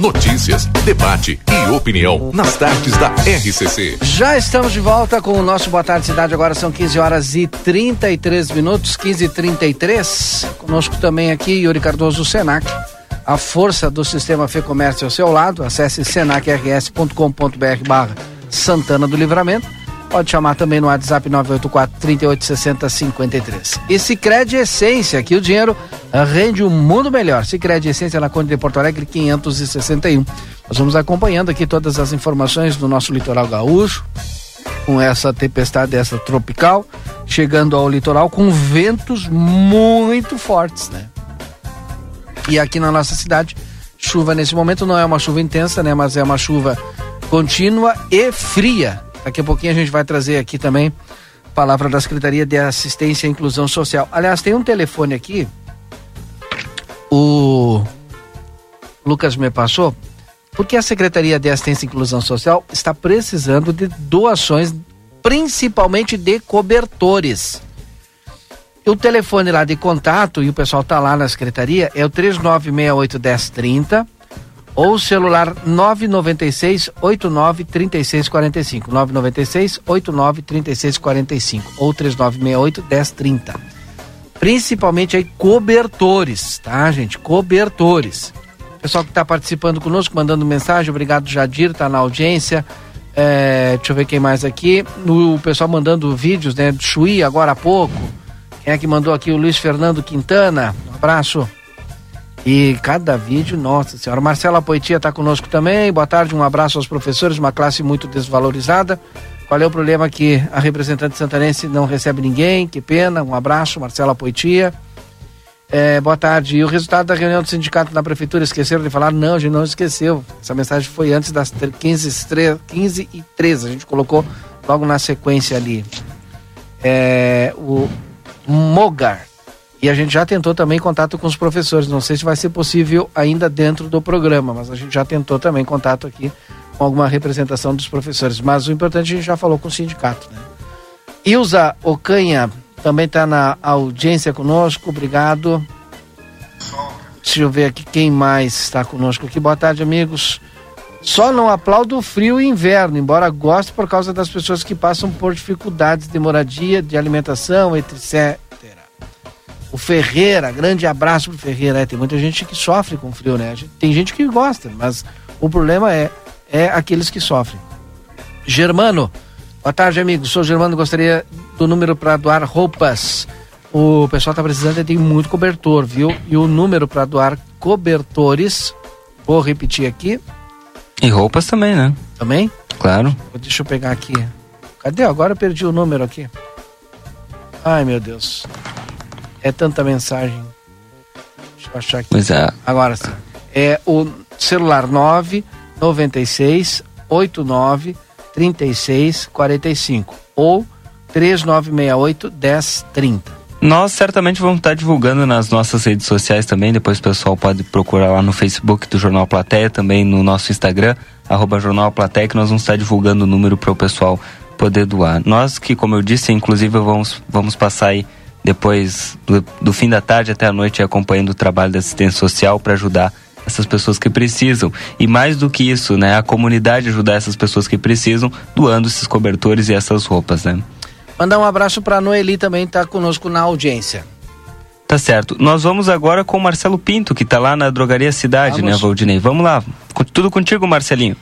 Notícias, debate e opinião nas tardes da RCC. Já estamos de volta com o nosso Boa Tarde Cidade. Agora são 15 horas e 33 minutos, 15 e 33. Conosco também aqui Yuri Cardoso, Senac. A força do sistema Fê Comércio ao seu lado. Acesse senacrs.com.br barra Santana do Livramento. Pode chamar também no WhatsApp 984 3860 53. E Cicred Essência, que o dinheiro rende um mundo melhor. Cicred Essência na Conde de Porto Alegre 561. Nós vamos acompanhando aqui todas as informações do nosso litoral gaúcho, com essa tempestade essa tropical, chegando ao litoral com ventos muito fortes, né? E aqui na nossa cidade, chuva nesse momento não é uma chuva intensa, né? Mas é uma chuva contínua e fria. Daqui a pouquinho a gente vai trazer aqui também palavra da Secretaria de Assistência e Inclusão Social. Aliás, tem um telefone aqui. O Lucas me passou, porque a Secretaria de Assistência e Inclusão Social está precisando de doações, principalmente de cobertores. O telefone lá de contato, e o pessoal tá lá na secretaria, é o 3968 1030 ou celular 996 89 3645. 996 89 3645 ou 3968 1030. Principalmente aí cobertores, tá, gente? Cobertores. Pessoal que está participando conosco, mandando mensagem, obrigado Jadir, tá na audiência. É, deixa eu ver quem mais aqui. O pessoal mandando vídeos, né? Chuí agora há pouco. Quem é que mandou aqui? O Luiz Fernando Quintana. Um abraço. E cada vídeo, nossa senhora. Marcela Poitia está conosco também. Boa tarde, um abraço aos professores, uma classe muito desvalorizada. Qual é o problema que a representante santanense não recebe ninguém? Que pena. Um abraço, Marcela Poitia. É, boa tarde. E o resultado da reunião do sindicato na prefeitura, esqueceram de falar? Não, a gente não esqueceu. Essa mensagem foi antes das 15, 15 e 13. A gente colocou logo na sequência ali. É, o Mogar. E a gente já tentou também contato com os professores. Não sei se vai ser possível ainda dentro do programa, mas a gente já tentou também contato aqui com alguma representação dos professores. Mas o importante a gente já falou com o sindicato. Né? Ilza Ocanha também está na audiência conosco, obrigado. Deixa eu ver aqui quem mais está conosco aqui. Boa tarde, amigos. Só não aplaudo o frio e inverno, embora goste por causa das pessoas que passam por dificuldades de moradia, de alimentação, etc. O Ferreira, grande abraço pro Ferreira. É, tem muita gente que sofre com frio, né? Tem gente que gosta, mas o problema é, é aqueles que sofrem. Germano, boa tarde, amigo. Sou Germano, gostaria do número para doar roupas. O pessoal tá precisando, tem muito cobertor, viu? E o número para doar cobertores, vou repetir aqui. E roupas também, né? Também? Claro. Deixa eu pegar aqui. Cadê? Agora eu perdi o número aqui. Ai, meu Deus. É tanta mensagem. Deixa eu achar aqui. Pois é. Agora sim. É o celular 9 96 89 36 45 ou 3968 1030. Nós certamente vamos estar divulgando nas nossas redes sociais também. Depois o pessoal pode procurar lá no Facebook do Jornal Plateia, também no nosso Instagram, arroba Jornal Plateia, que nós vamos estar divulgando o número para o pessoal poder doar. Nós que, como eu disse, inclusive vamos, vamos passar aí depois do, do fim da tarde até a noite acompanhando o trabalho da assistência social para ajudar essas pessoas que precisam. E mais do que isso, né, a comunidade ajudar essas pessoas que precisam, doando esses cobertores e essas roupas, né? Mandar um abraço para a Noeli também, tá conosco na audiência. Tá certo. Nós vamos agora com o Marcelo Pinto, que tá lá na Drogaria Cidade, Vamos. né, Valdinei? Vamos lá. Tudo contigo, Marcelinho.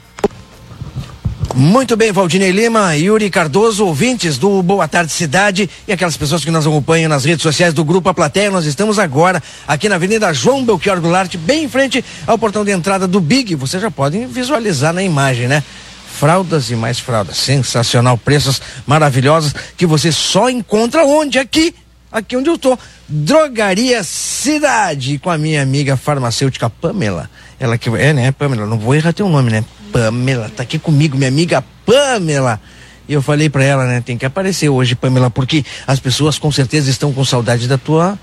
Muito bem, Valdinei Lima, Yuri Cardoso, ouvintes do Boa Tarde Cidade e aquelas pessoas que nos acompanham nas redes sociais do Grupo A Plateia. Nós estamos agora aqui na Avenida João Belchior Goulart, bem em frente ao portão de entrada do Big. Vocês já podem visualizar na imagem, né? Fraldas e mais fraldas. Sensacional, preços maravilhosos que você só encontra onde? Aqui, aqui onde eu tô. Drogaria Cidade, com a minha amiga farmacêutica Pamela. Ela que é, né, Pamela? Não vou errar teu nome, né? Pamela, tá aqui comigo, minha amiga Pamela. E eu falei para ela, né, tem que aparecer hoje, Pamela, porque as pessoas com certeza estão com saudade da tua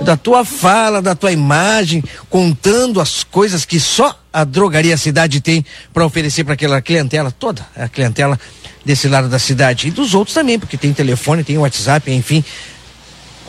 da tua fala, da tua imagem, contando as coisas que só a drogaria cidade tem para oferecer para aquela clientela toda, a clientela desse lado da cidade e dos outros também, porque tem telefone, tem WhatsApp, enfim,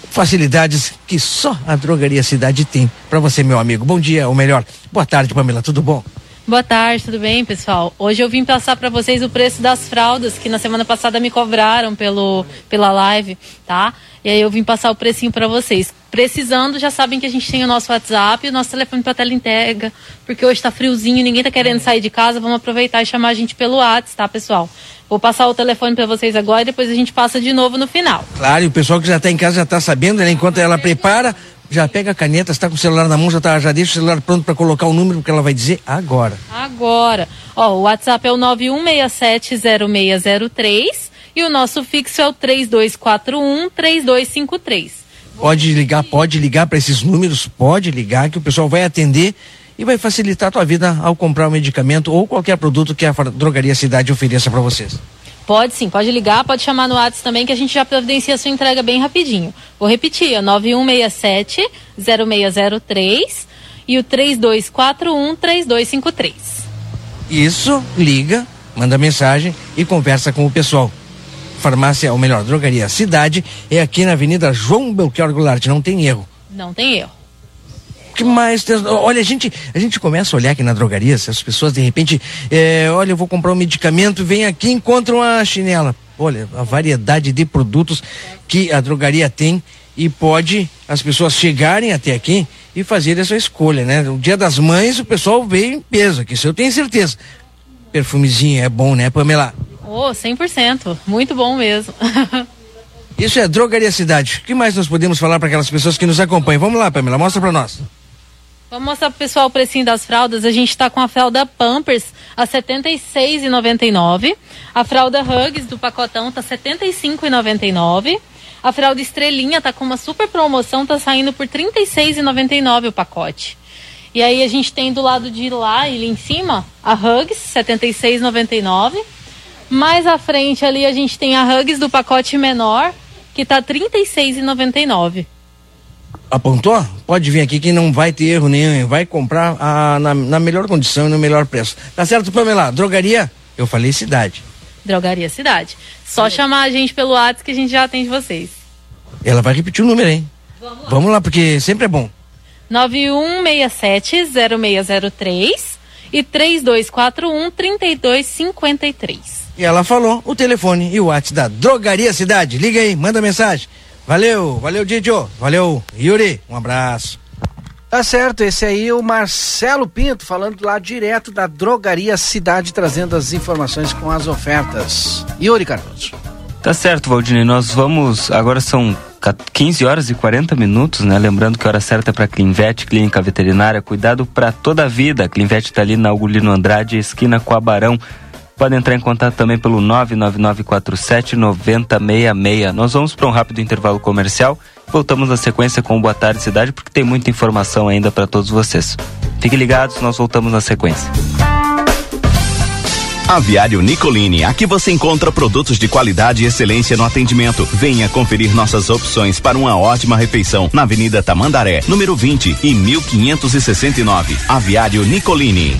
facilidades que só a drogaria cidade tem para você, meu amigo. Bom dia, ou melhor, boa tarde, Pamela, tudo bom? Boa tarde, tudo bem, pessoal? Hoje eu vim passar para vocês o preço das fraldas que na semana passada me cobraram pelo, pela live, tá? E aí eu vim passar o precinho para vocês. Precisando, já sabem que a gente tem o nosso WhatsApp e o nosso telefone para tela entrega, porque hoje tá friozinho, ninguém tá querendo sair de casa, vamos aproveitar e chamar a gente pelo WhatsApp, tá, pessoal? Vou passar o telefone para vocês agora e depois a gente passa de novo no final. Claro, e o pessoal que já está em casa já está sabendo, né? Enquanto ela prepara, já pega a caneta, está com o celular na mão, já, tá, já deixa o celular pronto para colocar o número que ela vai dizer agora. Agora. Ó, o WhatsApp é o 91670603 e o nosso fixo é o 3241-3253. Pode ligar, pode ligar para esses números, pode ligar que o pessoal vai atender e vai facilitar a tua vida ao comprar um medicamento ou qualquer produto que a drogaria cidade ofereça para vocês. Pode sim, pode ligar, pode chamar no WhatsApp também que a gente já providencia a sua entrega bem rapidinho. Vou repetir, é 9167-0603 e o 3241-3253. Isso, liga, manda mensagem e conversa com o pessoal. Farmácia, ou melhor, drogaria cidade, é aqui na Avenida João Belchior Goulart, não tem erro. Não tem erro. Que mais? Olha, a gente, a gente começa a olhar aqui na drogaria, se as pessoas de repente, é, olha, eu vou comprar um medicamento, vem aqui e encontra uma chinela. Olha, a variedade de produtos que a drogaria tem e pode as pessoas chegarem até aqui e fazer essa escolha, né? No dia das mães o pessoal veio em peso aqui, isso eu tenho certeza. Perfumezinho é bom, né, Pamela? Oh, 100%. Muito bom mesmo. Isso é Drogaria Cidade. O que mais nós podemos falar para aquelas pessoas que nos acompanham? Vamos lá, Pamela, mostra para nós. Vamos mostrar pro pessoal o precinho das fraldas. A gente tá com a fralda Pampers a R$ 76,99. A fralda Hugs do pacotão tá R$ 75,99. A fralda Estrelinha tá com uma super promoção, tá saindo por R$ 36,99 o pacote. E aí a gente tem do lado de lá e ali em cima a Hugs, R$ 76,99. Mais à frente ali a gente tem a Hugs do pacote menor, que tá R$ 36,99. Apontou? Pode vir aqui que não vai ter erro nenhum. Vai comprar a, na, na melhor condição e no melhor preço. Tá certo, Pamela? Drogaria? Eu falei cidade. Drogaria Cidade. Só chamar a gente pelo WhatsApp que a gente já atende vocês. Ela vai repetir o número, hein? Vamos lá, Vamos lá porque sempre é bom. 9167-0603 e 3241-3253. E ela falou o telefone e o WhatsApp da Drogaria Cidade. Liga aí, manda mensagem. Valeu, valeu, Didio. Valeu, Yuri. Um abraço. Tá certo, esse aí é o Marcelo Pinto, falando lá direto da Drogaria Cidade, trazendo as informações com as ofertas. Yuri Cardoso. Tá certo, Valdinei. Nós vamos. Agora são 15 horas e 40 minutos, né? Lembrando que a hora certa é para Clinvet, Clínica Veterinária. Cuidado para toda a vida. A Clinvet está ali na Augulino Andrade, esquina com a Barão. Pode entrar em contato também pelo 99947 9066. Nós vamos para um rápido intervalo comercial. Voltamos na sequência com Boa Tarde Cidade, porque tem muita informação ainda para todos vocês. Fiquem ligados, nós voltamos na sequência. Aviário Nicolini, aqui você encontra produtos de qualidade e excelência no atendimento. Venha conferir nossas opções para uma ótima refeição na Avenida Tamandaré, número 20 e 1569. Aviário Nicolini.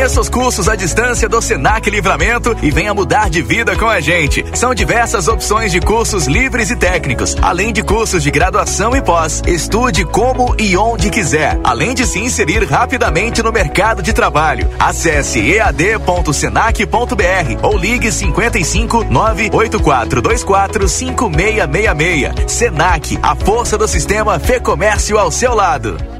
Conheça os cursos à distância do Senac Livramento e venha mudar de vida com a gente. São diversas opções de cursos livres e técnicos, além de cursos de graduação e pós. Estude como e onde quiser, além de se inserir rapidamente no mercado de trabalho. Acesse ead.senac.br ou ligue 55 98424 5666. Senac, a força do sistema Fê Comércio ao seu lado.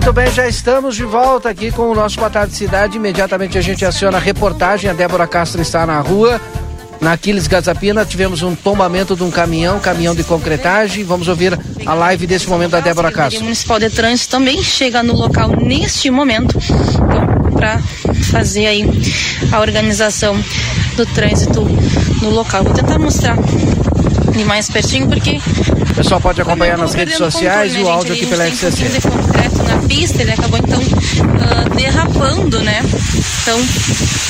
Muito bem, já estamos de volta aqui com o nosso Boa Tarde Cidade. Imediatamente a gente aciona a reportagem. A Débora Castro está na rua. Na Aquiles Gazapina tivemos um tombamento de um caminhão, caminhão de concretagem. Vamos ouvir a live desse momento da Débora Castro. Municipal de Trânsito também chega no local neste momento para fazer aí a organização do trânsito no local. Vou tentar mostrar de mais pertinho porque O pessoal pode acompanhar nas redes sociais e o né, áudio aqui pela A concreto na pista, ele acabou então ah, derrapando, né? Então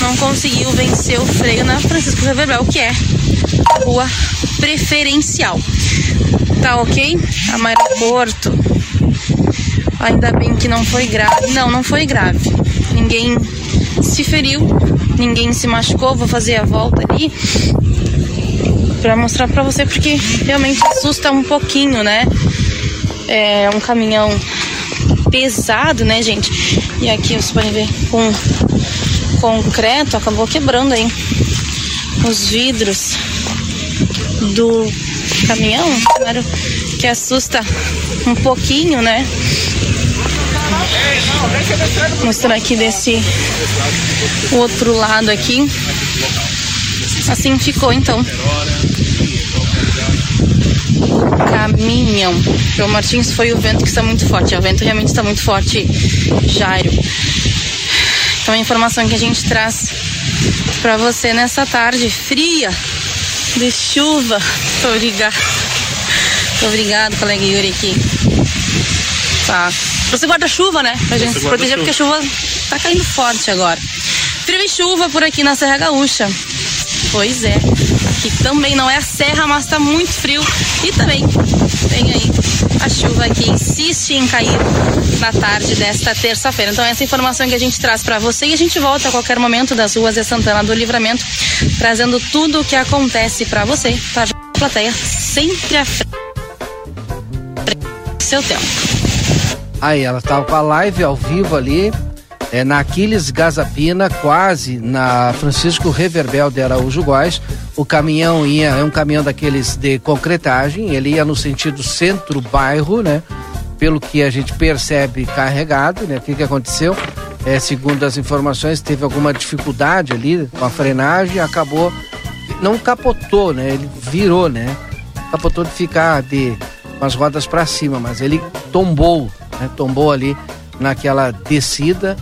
não conseguiu vencer o freio na Francisco Reverbel, que é a rua preferencial. Tá ok? Aeroporto. Ainda bem que não foi grave. Não, não foi grave. Ninguém se feriu, ninguém se machucou. Vou fazer a volta ali para mostrar para você porque realmente assusta um pouquinho, né? É um caminhão pesado, né, gente? E aqui vocês podem ver com concreto acabou quebrando aí os vidros do caminhão, claro que assusta um pouquinho, né? Mostrar aqui desse outro lado aqui. Assim ficou então o caminhão. João Martins foi o vento que está muito forte. O vento realmente está muito forte, Jairo. Então a informação que a gente traz para você nessa tarde fria de chuva. Muito obrigada. Muito obrigado, colega Yuri aqui. Tá. Você guarda-chuva, né? Pra gente se proteger, porque a chuva tá caindo forte agora. Frio e chuva por aqui na Serra Gaúcha. Pois é. Aqui também não é a serra, mas tá muito frio. E também tem aí a chuva que insiste em cair na tarde desta terça-feira. Então essa informação que a gente traz para você e a gente volta a qualquer momento das ruas de Santana do Livramento, trazendo tudo o que acontece para você, para a plateia sempre à frente seu tempo. Aí, ela estava com a live ao vivo ali, é, na Aquiles Gazapina, quase na Francisco Reverbel de Araújo Góes. O caminhão ia, é um caminhão daqueles de concretagem, ele ia no sentido centro-bairro, né? Pelo que a gente percebe carregado, né? O que, que aconteceu? É, segundo as informações, teve alguma dificuldade ali com a frenagem, acabou. Não capotou, né? Ele virou, né? Capotou de ficar de as rodas para cima, mas ele tombou, né? Tombou ali naquela descida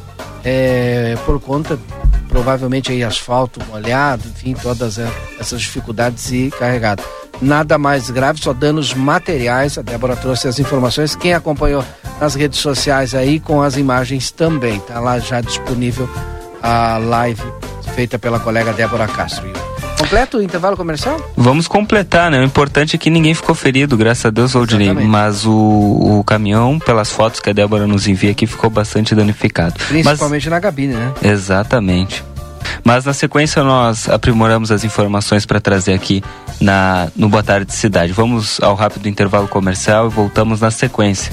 é, por conta provavelmente aí asfalto molhado, enfim, todas é, essas dificuldades e carregado. Nada mais grave, só danos materiais. A Débora trouxe as informações. Quem acompanhou nas redes sociais aí com as imagens também, tá lá já disponível a live feita pela colega Débora Castro. Completo o intervalo comercial? Vamos completar, né? O importante é que ninguém ficou ferido, graças a Deus, Valdinei. Mas o, o caminhão, pelas fotos que a Débora nos envia aqui, ficou bastante danificado. Principalmente na cabine, né? Mas, exatamente. Mas na sequência nós aprimoramos as informações para trazer aqui na, no Boa Tarde Cidade. Vamos ao rápido intervalo comercial e voltamos na sequência.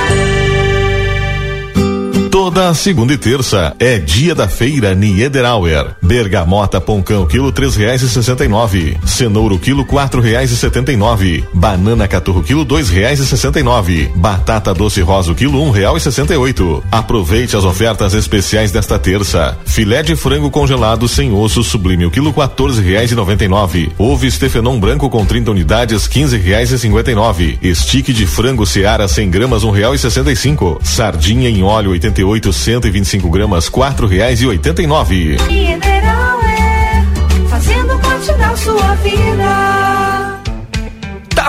Toda segunda e terça é dia da feira Niederauer. Bergamota Poncão quilo três reais e sessenta e nove. Cenouro quilo quatro reais e setenta e nove. Banana caturro quilo dois reais e sessenta e nove. Batata doce rosa quilo um real e sessenta e oito. Aproveite as ofertas especiais desta terça. Filé de frango congelado sem osso sublime o quilo quatorze reais e noventa e nove. Ovo estefenon branco com 30 unidades quinze reais e cinquenta e nove. Estique de frango seara 100 gramas um real e sessenta e cinco. Sardinha em óleo 88 125 gramas quatro reais e oitenta e nove. Mineral é fazendo parte da sua vida.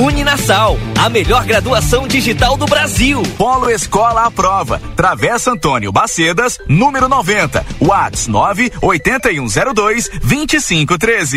Uninasal, a melhor graduação digital do Brasil. Polo Escola à Prova. Travessa Antônio Bacedas, número 90. Whats 9 8102 2513.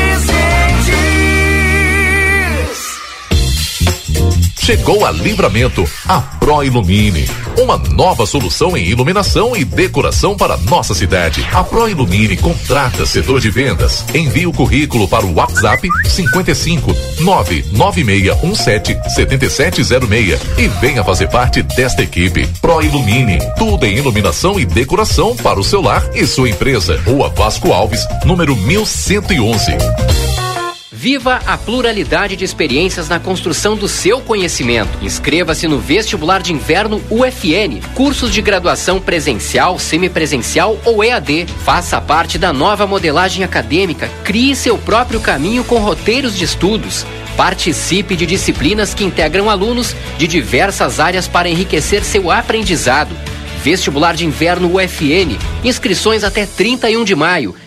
Chegou a Livramento, a Pro Ilumine. Uma nova solução em iluminação e decoração para nossa cidade. A Pro Ilumine contrata setor de vendas. Envie o currículo para o WhatsApp 55 99617 7706 e venha fazer parte desta equipe. Pro Ilumine, tudo em iluminação e decoração para o seu lar e sua empresa. Rua Vasco Alves, número 1111. Viva a pluralidade de experiências na construção do seu conhecimento. Inscreva-se no Vestibular de Inverno UFN. Cursos de graduação presencial, semipresencial ou EAD. Faça parte da nova modelagem acadêmica. Crie seu próprio caminho com roteiros de estudos. Participe de disciplinas que integram alunos de diversas áreas para enriquecer seu aprendizado. Vestibular de Inverno UFN. Inscrições até 31 de maio.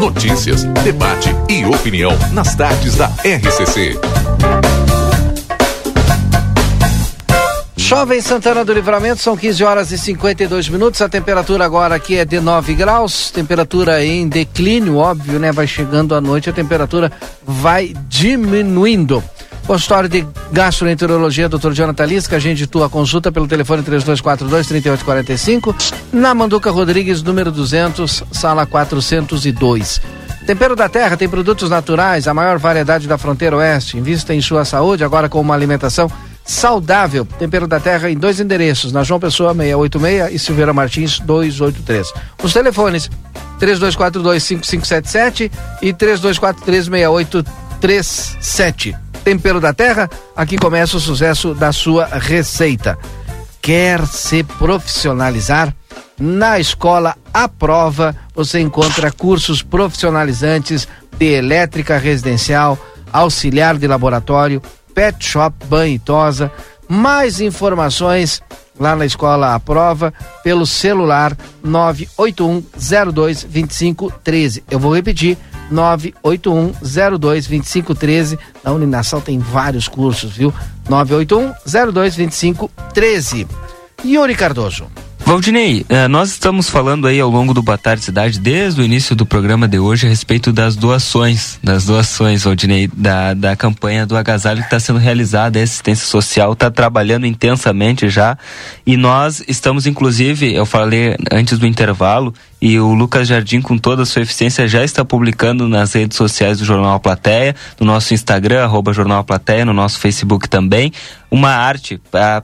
Notícias, debate e opinião nas tardes da RCC. Chove em Santana do Livramento, são 15 horas e 52 minutos. A temperatura agora aqui é de 9 graus, temperatura em declínio, óbvio, né? Vai chegando a noite, a temperatura vai diminuindo. Consultório de Gastroenterologia, Dr. Jonathan Lisca, agende tua consulta pelo telefone 3242-3845, na Manduca Rodrigues, número 200, sala 402. Tempero da Terra tem produtos naturais, a maior variedade da fronteira oeste. Invista em sua saúde agora com uma alimentação saudável. Tempero da Terra em dois endereços, na João Pessoa 686 e Silveira Martins 283. Os telefones 3242-5577 e 3243-6837. Tempero da terra, aqui começa o sucesso da sua receita. Quer se profissionalizar? Na escola A Prova você encontra cursos profissionalizantes de elétrica residencial, auxiliar de laboratório, pet shop, banho e tosa. Mais informações lá na escola à prova pelo celular 981022513. Eu vou repetir 981022513. Na Uninassal tem vários cursos, viu? 981022513. Yuri Cardoso. Valdinei, eh, nós estamos falando aí ao longo do Boa Tarde Cidade, desde o início do programa de hoje, a respeito das doações, das doações, Valdinei, da, da campanha do agasalho que está sendo realizada, a assistência social está trabalhando intensamente já, e nós estamos, inclusive, eu falei antes do intervalo, e o Lucas Jardim, com toda a sua eficiência, já está publicando nas redes sociais do Jornal Plateia, no nosso Instagram, arroba Jornal Plateia, no nosso Facebook também, uma arte para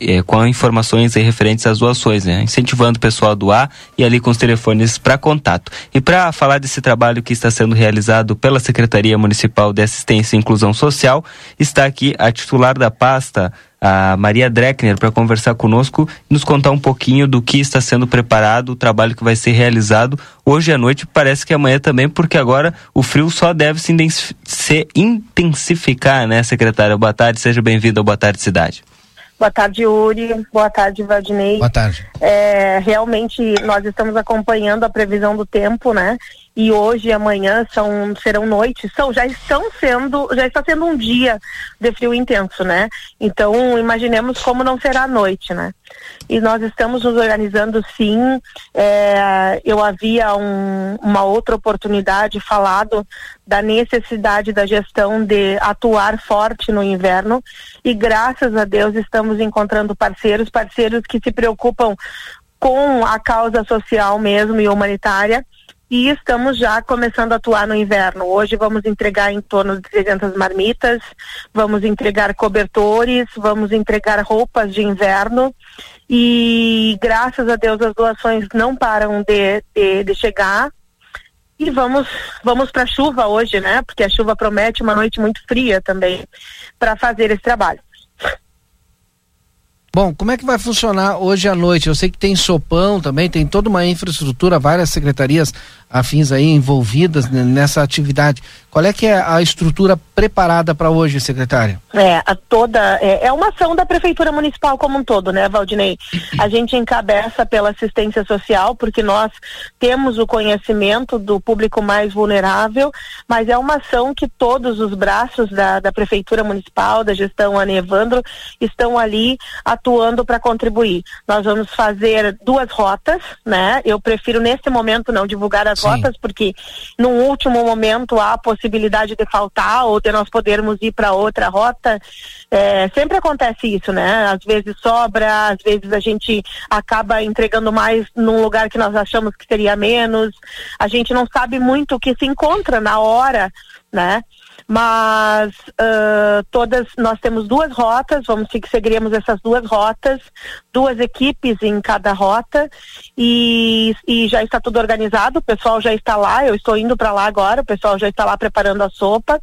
é, com informações referentes às doações, né? Incentivando o pessoal a doar e ali com os telefones para contato. E para falar desse trabalho que está sendo realizado pela Secretaria Municipal de Assistência e Inclusão Social, está aqui a titular da pasta, a Maria Dreckner para conversar conosco e nos contar um pouquinho do que está sendo preparado, o trabalho que vai ser realizado hoje à noite, parece que amanhã também, porque agora o frio só deve se, se intensificar, né, secretária? Boa tarde, seja bem-vindo ao Boa Tarde Cidade. Boa tarde, Uri. Boa tarde, Valdinei. Boa tarde. É, realmente, nós estamos acompanhando a previsão do tempo, né? E hoje e amanhã são, serão noites, são, já estão sendo, já está sendo um dia de frio intenso, né? Então, imaginemos como não será a noite, né? E nós estamos nos organizando sim. É, eu havia um, uma outra oportunidade falado da necessidade da gestão de atuar forte no inverno e graças a Deus estamos encontrando parceiros, parceiros que se preocupam com a causa social mesmo e humanitária e estamos já começando a atuar no inverno. Hoje vamos entregar em torno de 300 marmitas, vamos entregar cobertores, vamos entregar roupas de inverno e graças a Deus as doações não param de, de, de chegar. E vamos vamos para a chuva hoje, né? Porque a chuva promete uma noite muito fria também para fazer esse trabalho. Bom, como é que vai funcionar hoje à noite? Eu sei que tem sopão também, tem toda uma infraestrutura, várias secretarias afins aí envolvidas nessa atividade. Qual é que é a estrutura preparada para hoje, secretária? É, a toda é, é, uma ação da prefeitura municipal como um todo, né, Valdinei? A gente encabeça pela assistência social porque nós temos o conhecimento do público mais vulnerável, mas é uma ação que todos os braços da, da prefeitura municipal, da gestão Anevandro, estão ali atuando para contribuir. Nós vamos fazer duas rotas, né? Eu prefiro nesse momento não divulgar as Sim. rotas porque no último momento há a possibilidade de faltar ou de nós podermos ir para outra rota. É, sempre acontece isso, né? Às vezes sobra, às vezes a gente acaba entregando mais num lugar que nós achamos que seria menos. A gente não sabe muito o que se encontra na hora, né? Mas uh, todas nós temos duas rotas, vamos seguiremos essas duas rotas, duas equipes em cada rota e, e já está tudo organizado, o pessoal já está lá, eu estou indo para lá agora, o pessoal já está lá preparando a sopa,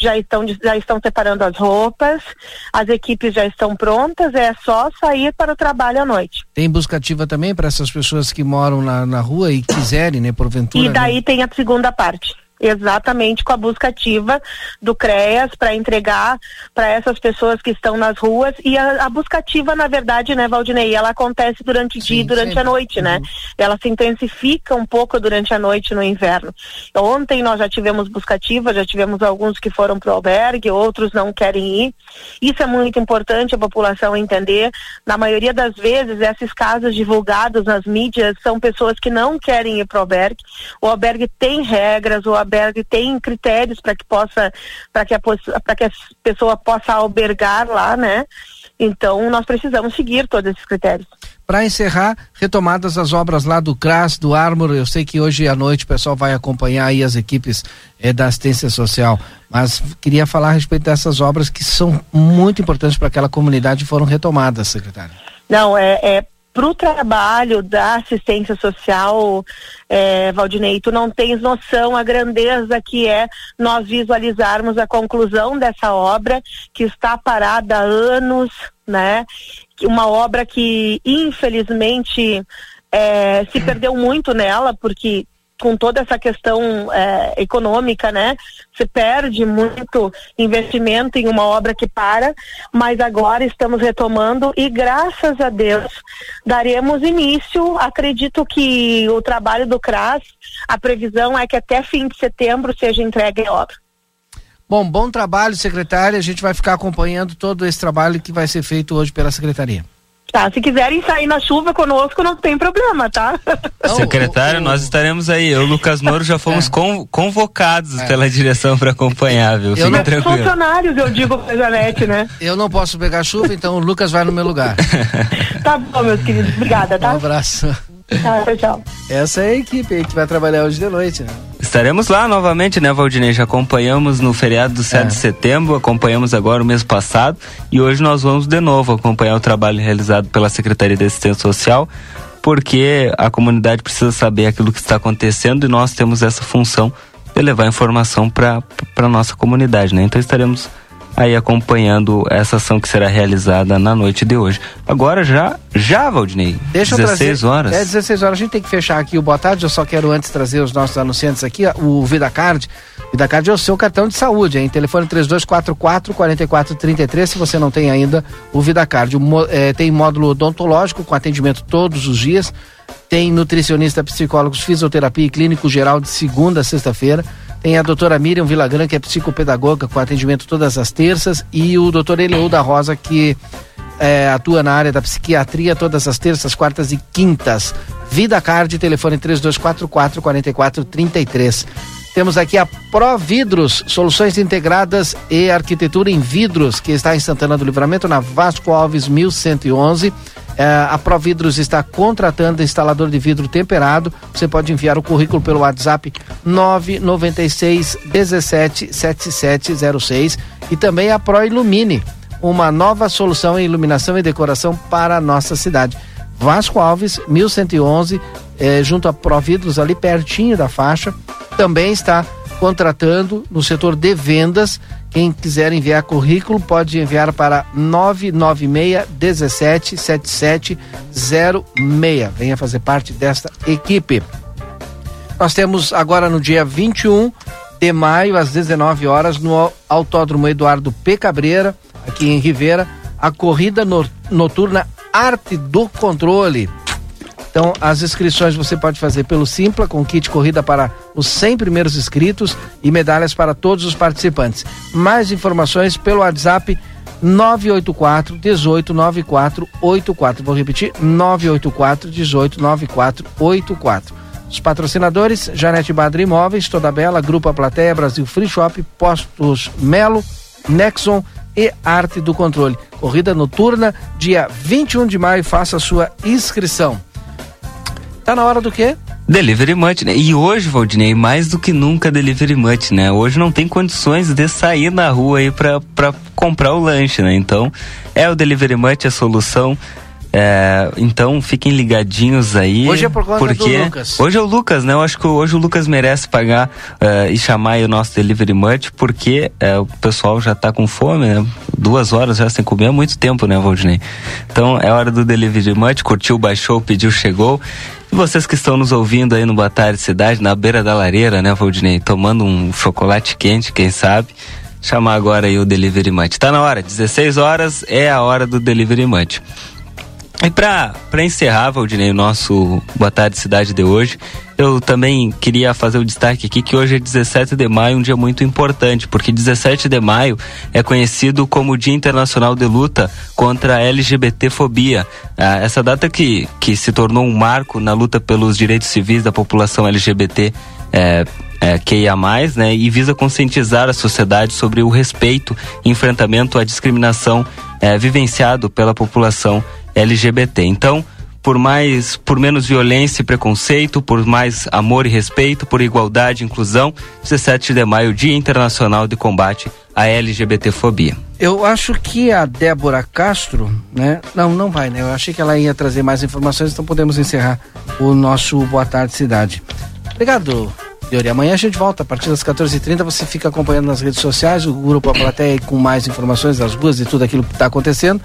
já estão já estão separando as roupas, as equipes já estão prontas, é só sair para o trabalho à noite. Tem busca ativa também para essas pessoas que moram na, na rua e quiserem, né, porventura. E daí né? tem a segunda parte exatamente com a busca ativa do CREAS para entregar para essas pessoas que estão nas ruas e a, a, busca ativa, na verdade, né, Valdinei, ela acontece durante o dia e durante a noite, né? uhum. Ela se intensifica um pouco durante a noite no inverno. Ontem nós já tivemos busca ativa, já tivemos alguns que foram para o albergue, outros não querem ir. Isso é muito importante a população entender. Na maioria das vezes, esses casos divulgados nas mídias são pessoas que não querem ir para o albergue. O albergue tem regras, o albergue tem critérios para que possa, para que a para que a pessoa possa albergar lá, né? Então nós precisamos seguir todos esses critérios. Para encerrar, retomadas as obras lá do CRAS, do Armor, eu sei que hoje à noite o pessoal vai acompanhar aí as equipes é, da assistência social, mas queria falar a respeito dessas obras que são muito importantes para aquela comunidade e foram retomadas, secretário. Não, é, é para o trabalho da assistência social, é, Valdinei, tu não tens noção a grandeza que é nós visualizarmos a conclusão dessa obra que está parada há anos, né? Uma obra que infelizmente é, se perdeu muito nela, porque com toda essa questão é, econômica, né? Se perde muito investimento em uma obra que para, mas agora estamos retomando e graças a Deus daremos início. Acredito que o trabalho do CRAS, a previsão é que até fim de setembro seja entregue a obra. Bom, bom trabalho, secretária. A gente vai ficar acompanhando todo esse trabalho que vai ser feito hoje pela secretaria. Tá, se quiserem sair na chuva conosco, não tem problema, tá? Secretário, nós estaremos aí. Eu, Lucas Moro, já fomos con- convocados pela direção para acompanhar, viu? Fique não- tranquilo. Funcionários, eu digo pra Janete, né? Eu não posso pegar chuva, então o Lucas vai no meu lugar. Tá bom, meus queridos. Obrigada, tá? Um abraço. Tchau, tchau. Essa é a equipe aí que vai trabalhar hoje de noite, né? Estaremos lá novamente, né, Valdinei? Já acompanhamos no feriado do 7 de setembro, acompanhamos agora o mês passado e hoje nós vamos de novo acompanhar o trabalho realizado pela Secretaria de Assistência Social, porque a comunidade precisa saber aquilo que está acontecendo e nós temos essa função de levar informação para a nossa comunidade, né? Então estaremos aí acompanhando essa ação que será realizada na noite de hoje. Agora já, já, Valdinei, Deixa 16 eu trazer, horas. É 16 horas. A gente tem que fechar aqui o boa tarde. Eu só quero antes trazer os nossos anunciantes aqui. O VidaCard. VidaCard é o seu cartão de saúde, hein? Telefone 3244 4433. Se você não tem ainda o VidaCard. Mo- eh, tem módulo odontológico com atendimento todos os dias. Tem nutricionista, psicólogos, fisioterapia e clínico geral de segunda a sexta-feira. Tem a doutora Miriam Vilagran, que é psicopedagoga, com atendimento todas as terças. E o doutor Eleu da Rosa, que é, atua na área da psiquiatria todas as terças, quartas e quintas. Vida Card, telefone 3244 4433. Temos aqui a Pro Vidros, soluções integradas e arquitetura em vidros, que está em Santana do Livramento, na Vasco Alves 1111. É, a Pro Vidros está contratando instalador de vidro temperado. Você pode enviar o currículo pelo WhatsApp 996 17 7706 e também a Pro Ilumine uma nova solução em iluminação e decoração para a nossa cidade. Vasco Alves, 1111, eh, junto a Providros, ali pertinho da faixa. Também está contratando no setor de vendas. Quem quiser enviar currículo pode enviar para 996 17 7706. Venha fazer parte desta equipe. Nós temos agora no dia 21 de maio, às 19 horas, no Autódromo Eduardo P. Cabreira, aqui em Rivera, a corrida no- noturna Arte do Controle. Então, as inscrições você pode fazer pelo Simpla, com kit corrida para os 100 primeiros inscritos e medalhas para todos os participantes. Mais informações pelo WhatsApp 984 1894 84. Vou repetir: 984 1894 84. Os patrocinadores: Janete Badri Imóveis, Toda Bela, Grupo Plateia, Brasil Free Shop, Postos Melo, Nexon e Arte do Controle. Corrida noturna, dia 21 de maio. Faça sua inscrição. Tá na hora do quê? Delivery Much, né? E hoje, Valdinei, mais do que nunca Delivery Much, né? Hoje não tem condições de sair na rua aí pra, pra comprar o lanche, né? Então, é o Delivery Much a solução. É, então, fiquem ligadinhos aí. Hoje é por conta do porque Lucas. Hoje é o Lucas, né? Eu acho que hoje o Lucas merece pagar eh, e chamar aí o nosso Delivery Much, porque eh, o pessoal já tá com fome, né? Duas horas já sem comer há muito tempo, né, Valdinei? Então, é hora do Delivery Much. Curtiu, baixou, pediu, chegou. E vocês que estão nos ouvindo aí no Boa Tarde Cidade, na beira da lareira, né, Valdinei? Tomando um chocolate quente, quem sabe? Chamar agora aí o Delivery Much. Tá na hora, 16 horas é a hora do Delivery Much. E para encerrar, Valdinei, o nosso Boa Tarde Cidade de hoje, eu também queria fazer o destaque aqui que hoje é 17 de maio, um dia muito importante, porque 17 de maio é conhecido como o Dia Internacional de Luta contra a LGBTfobia. Ah, essa data que, que se tornou um marco na luta pelos direitos civis da população LGBT é, é, né, e visa conscientizar a sociedade sobre o respeito e enfrentamento à discriminação é, vivenciado pela população LGBT. Então, por mais, por menos violência e preconceito, por mais amor e respeito, por igualdade e inclusão, 17 de maio, Dia Internacional de Combate à LGBTfobia. Eu acho que a Débora Castro, né? Não, não vai, né? Eu achei que ela ia trazer mais informações, então podemos encerrar o nosso Boa Tarde Cidade. Obrigado, Yuri. Amanhã a gente volta a partir das 14h30. Você fica acompanhando nas redes sociais, o Grupo A Plateia com mais informações das ruas e tudo aquilo que está acontecendo.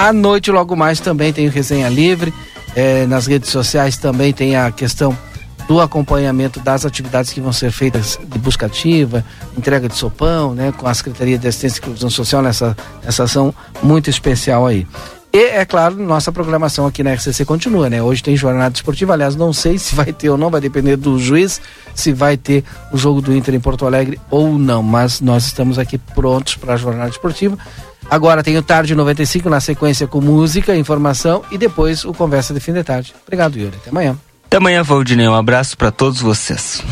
À noite, logo mais, também tem o Resenha Livre. É, nas redes sociais também tem a questão do acompanhamento das atividades que vão ser feitas de busca ativa, entrega de sopão, né, com a Secretaria de Assistência e Inclusão Social nessa, nessa ação muito especial aí. E, é claro, nossa programação aqui na RCC continua, né? Hoje tem jornada esportiva, aliás, não sei se vai ter ou não, vai depender do juiz, se vai ter o jogo do Inter em Porto Alegre ou não, mas nós estamos aqui prontos para a jornada esportiva. Agora tem o Tarde 95 na sequência com música, informação e depois o Conversa de Fim de Tarde. Obrigado, Yuri. Até amanhã. Até amanhã, Valdinei. Um abraço para todos vocês.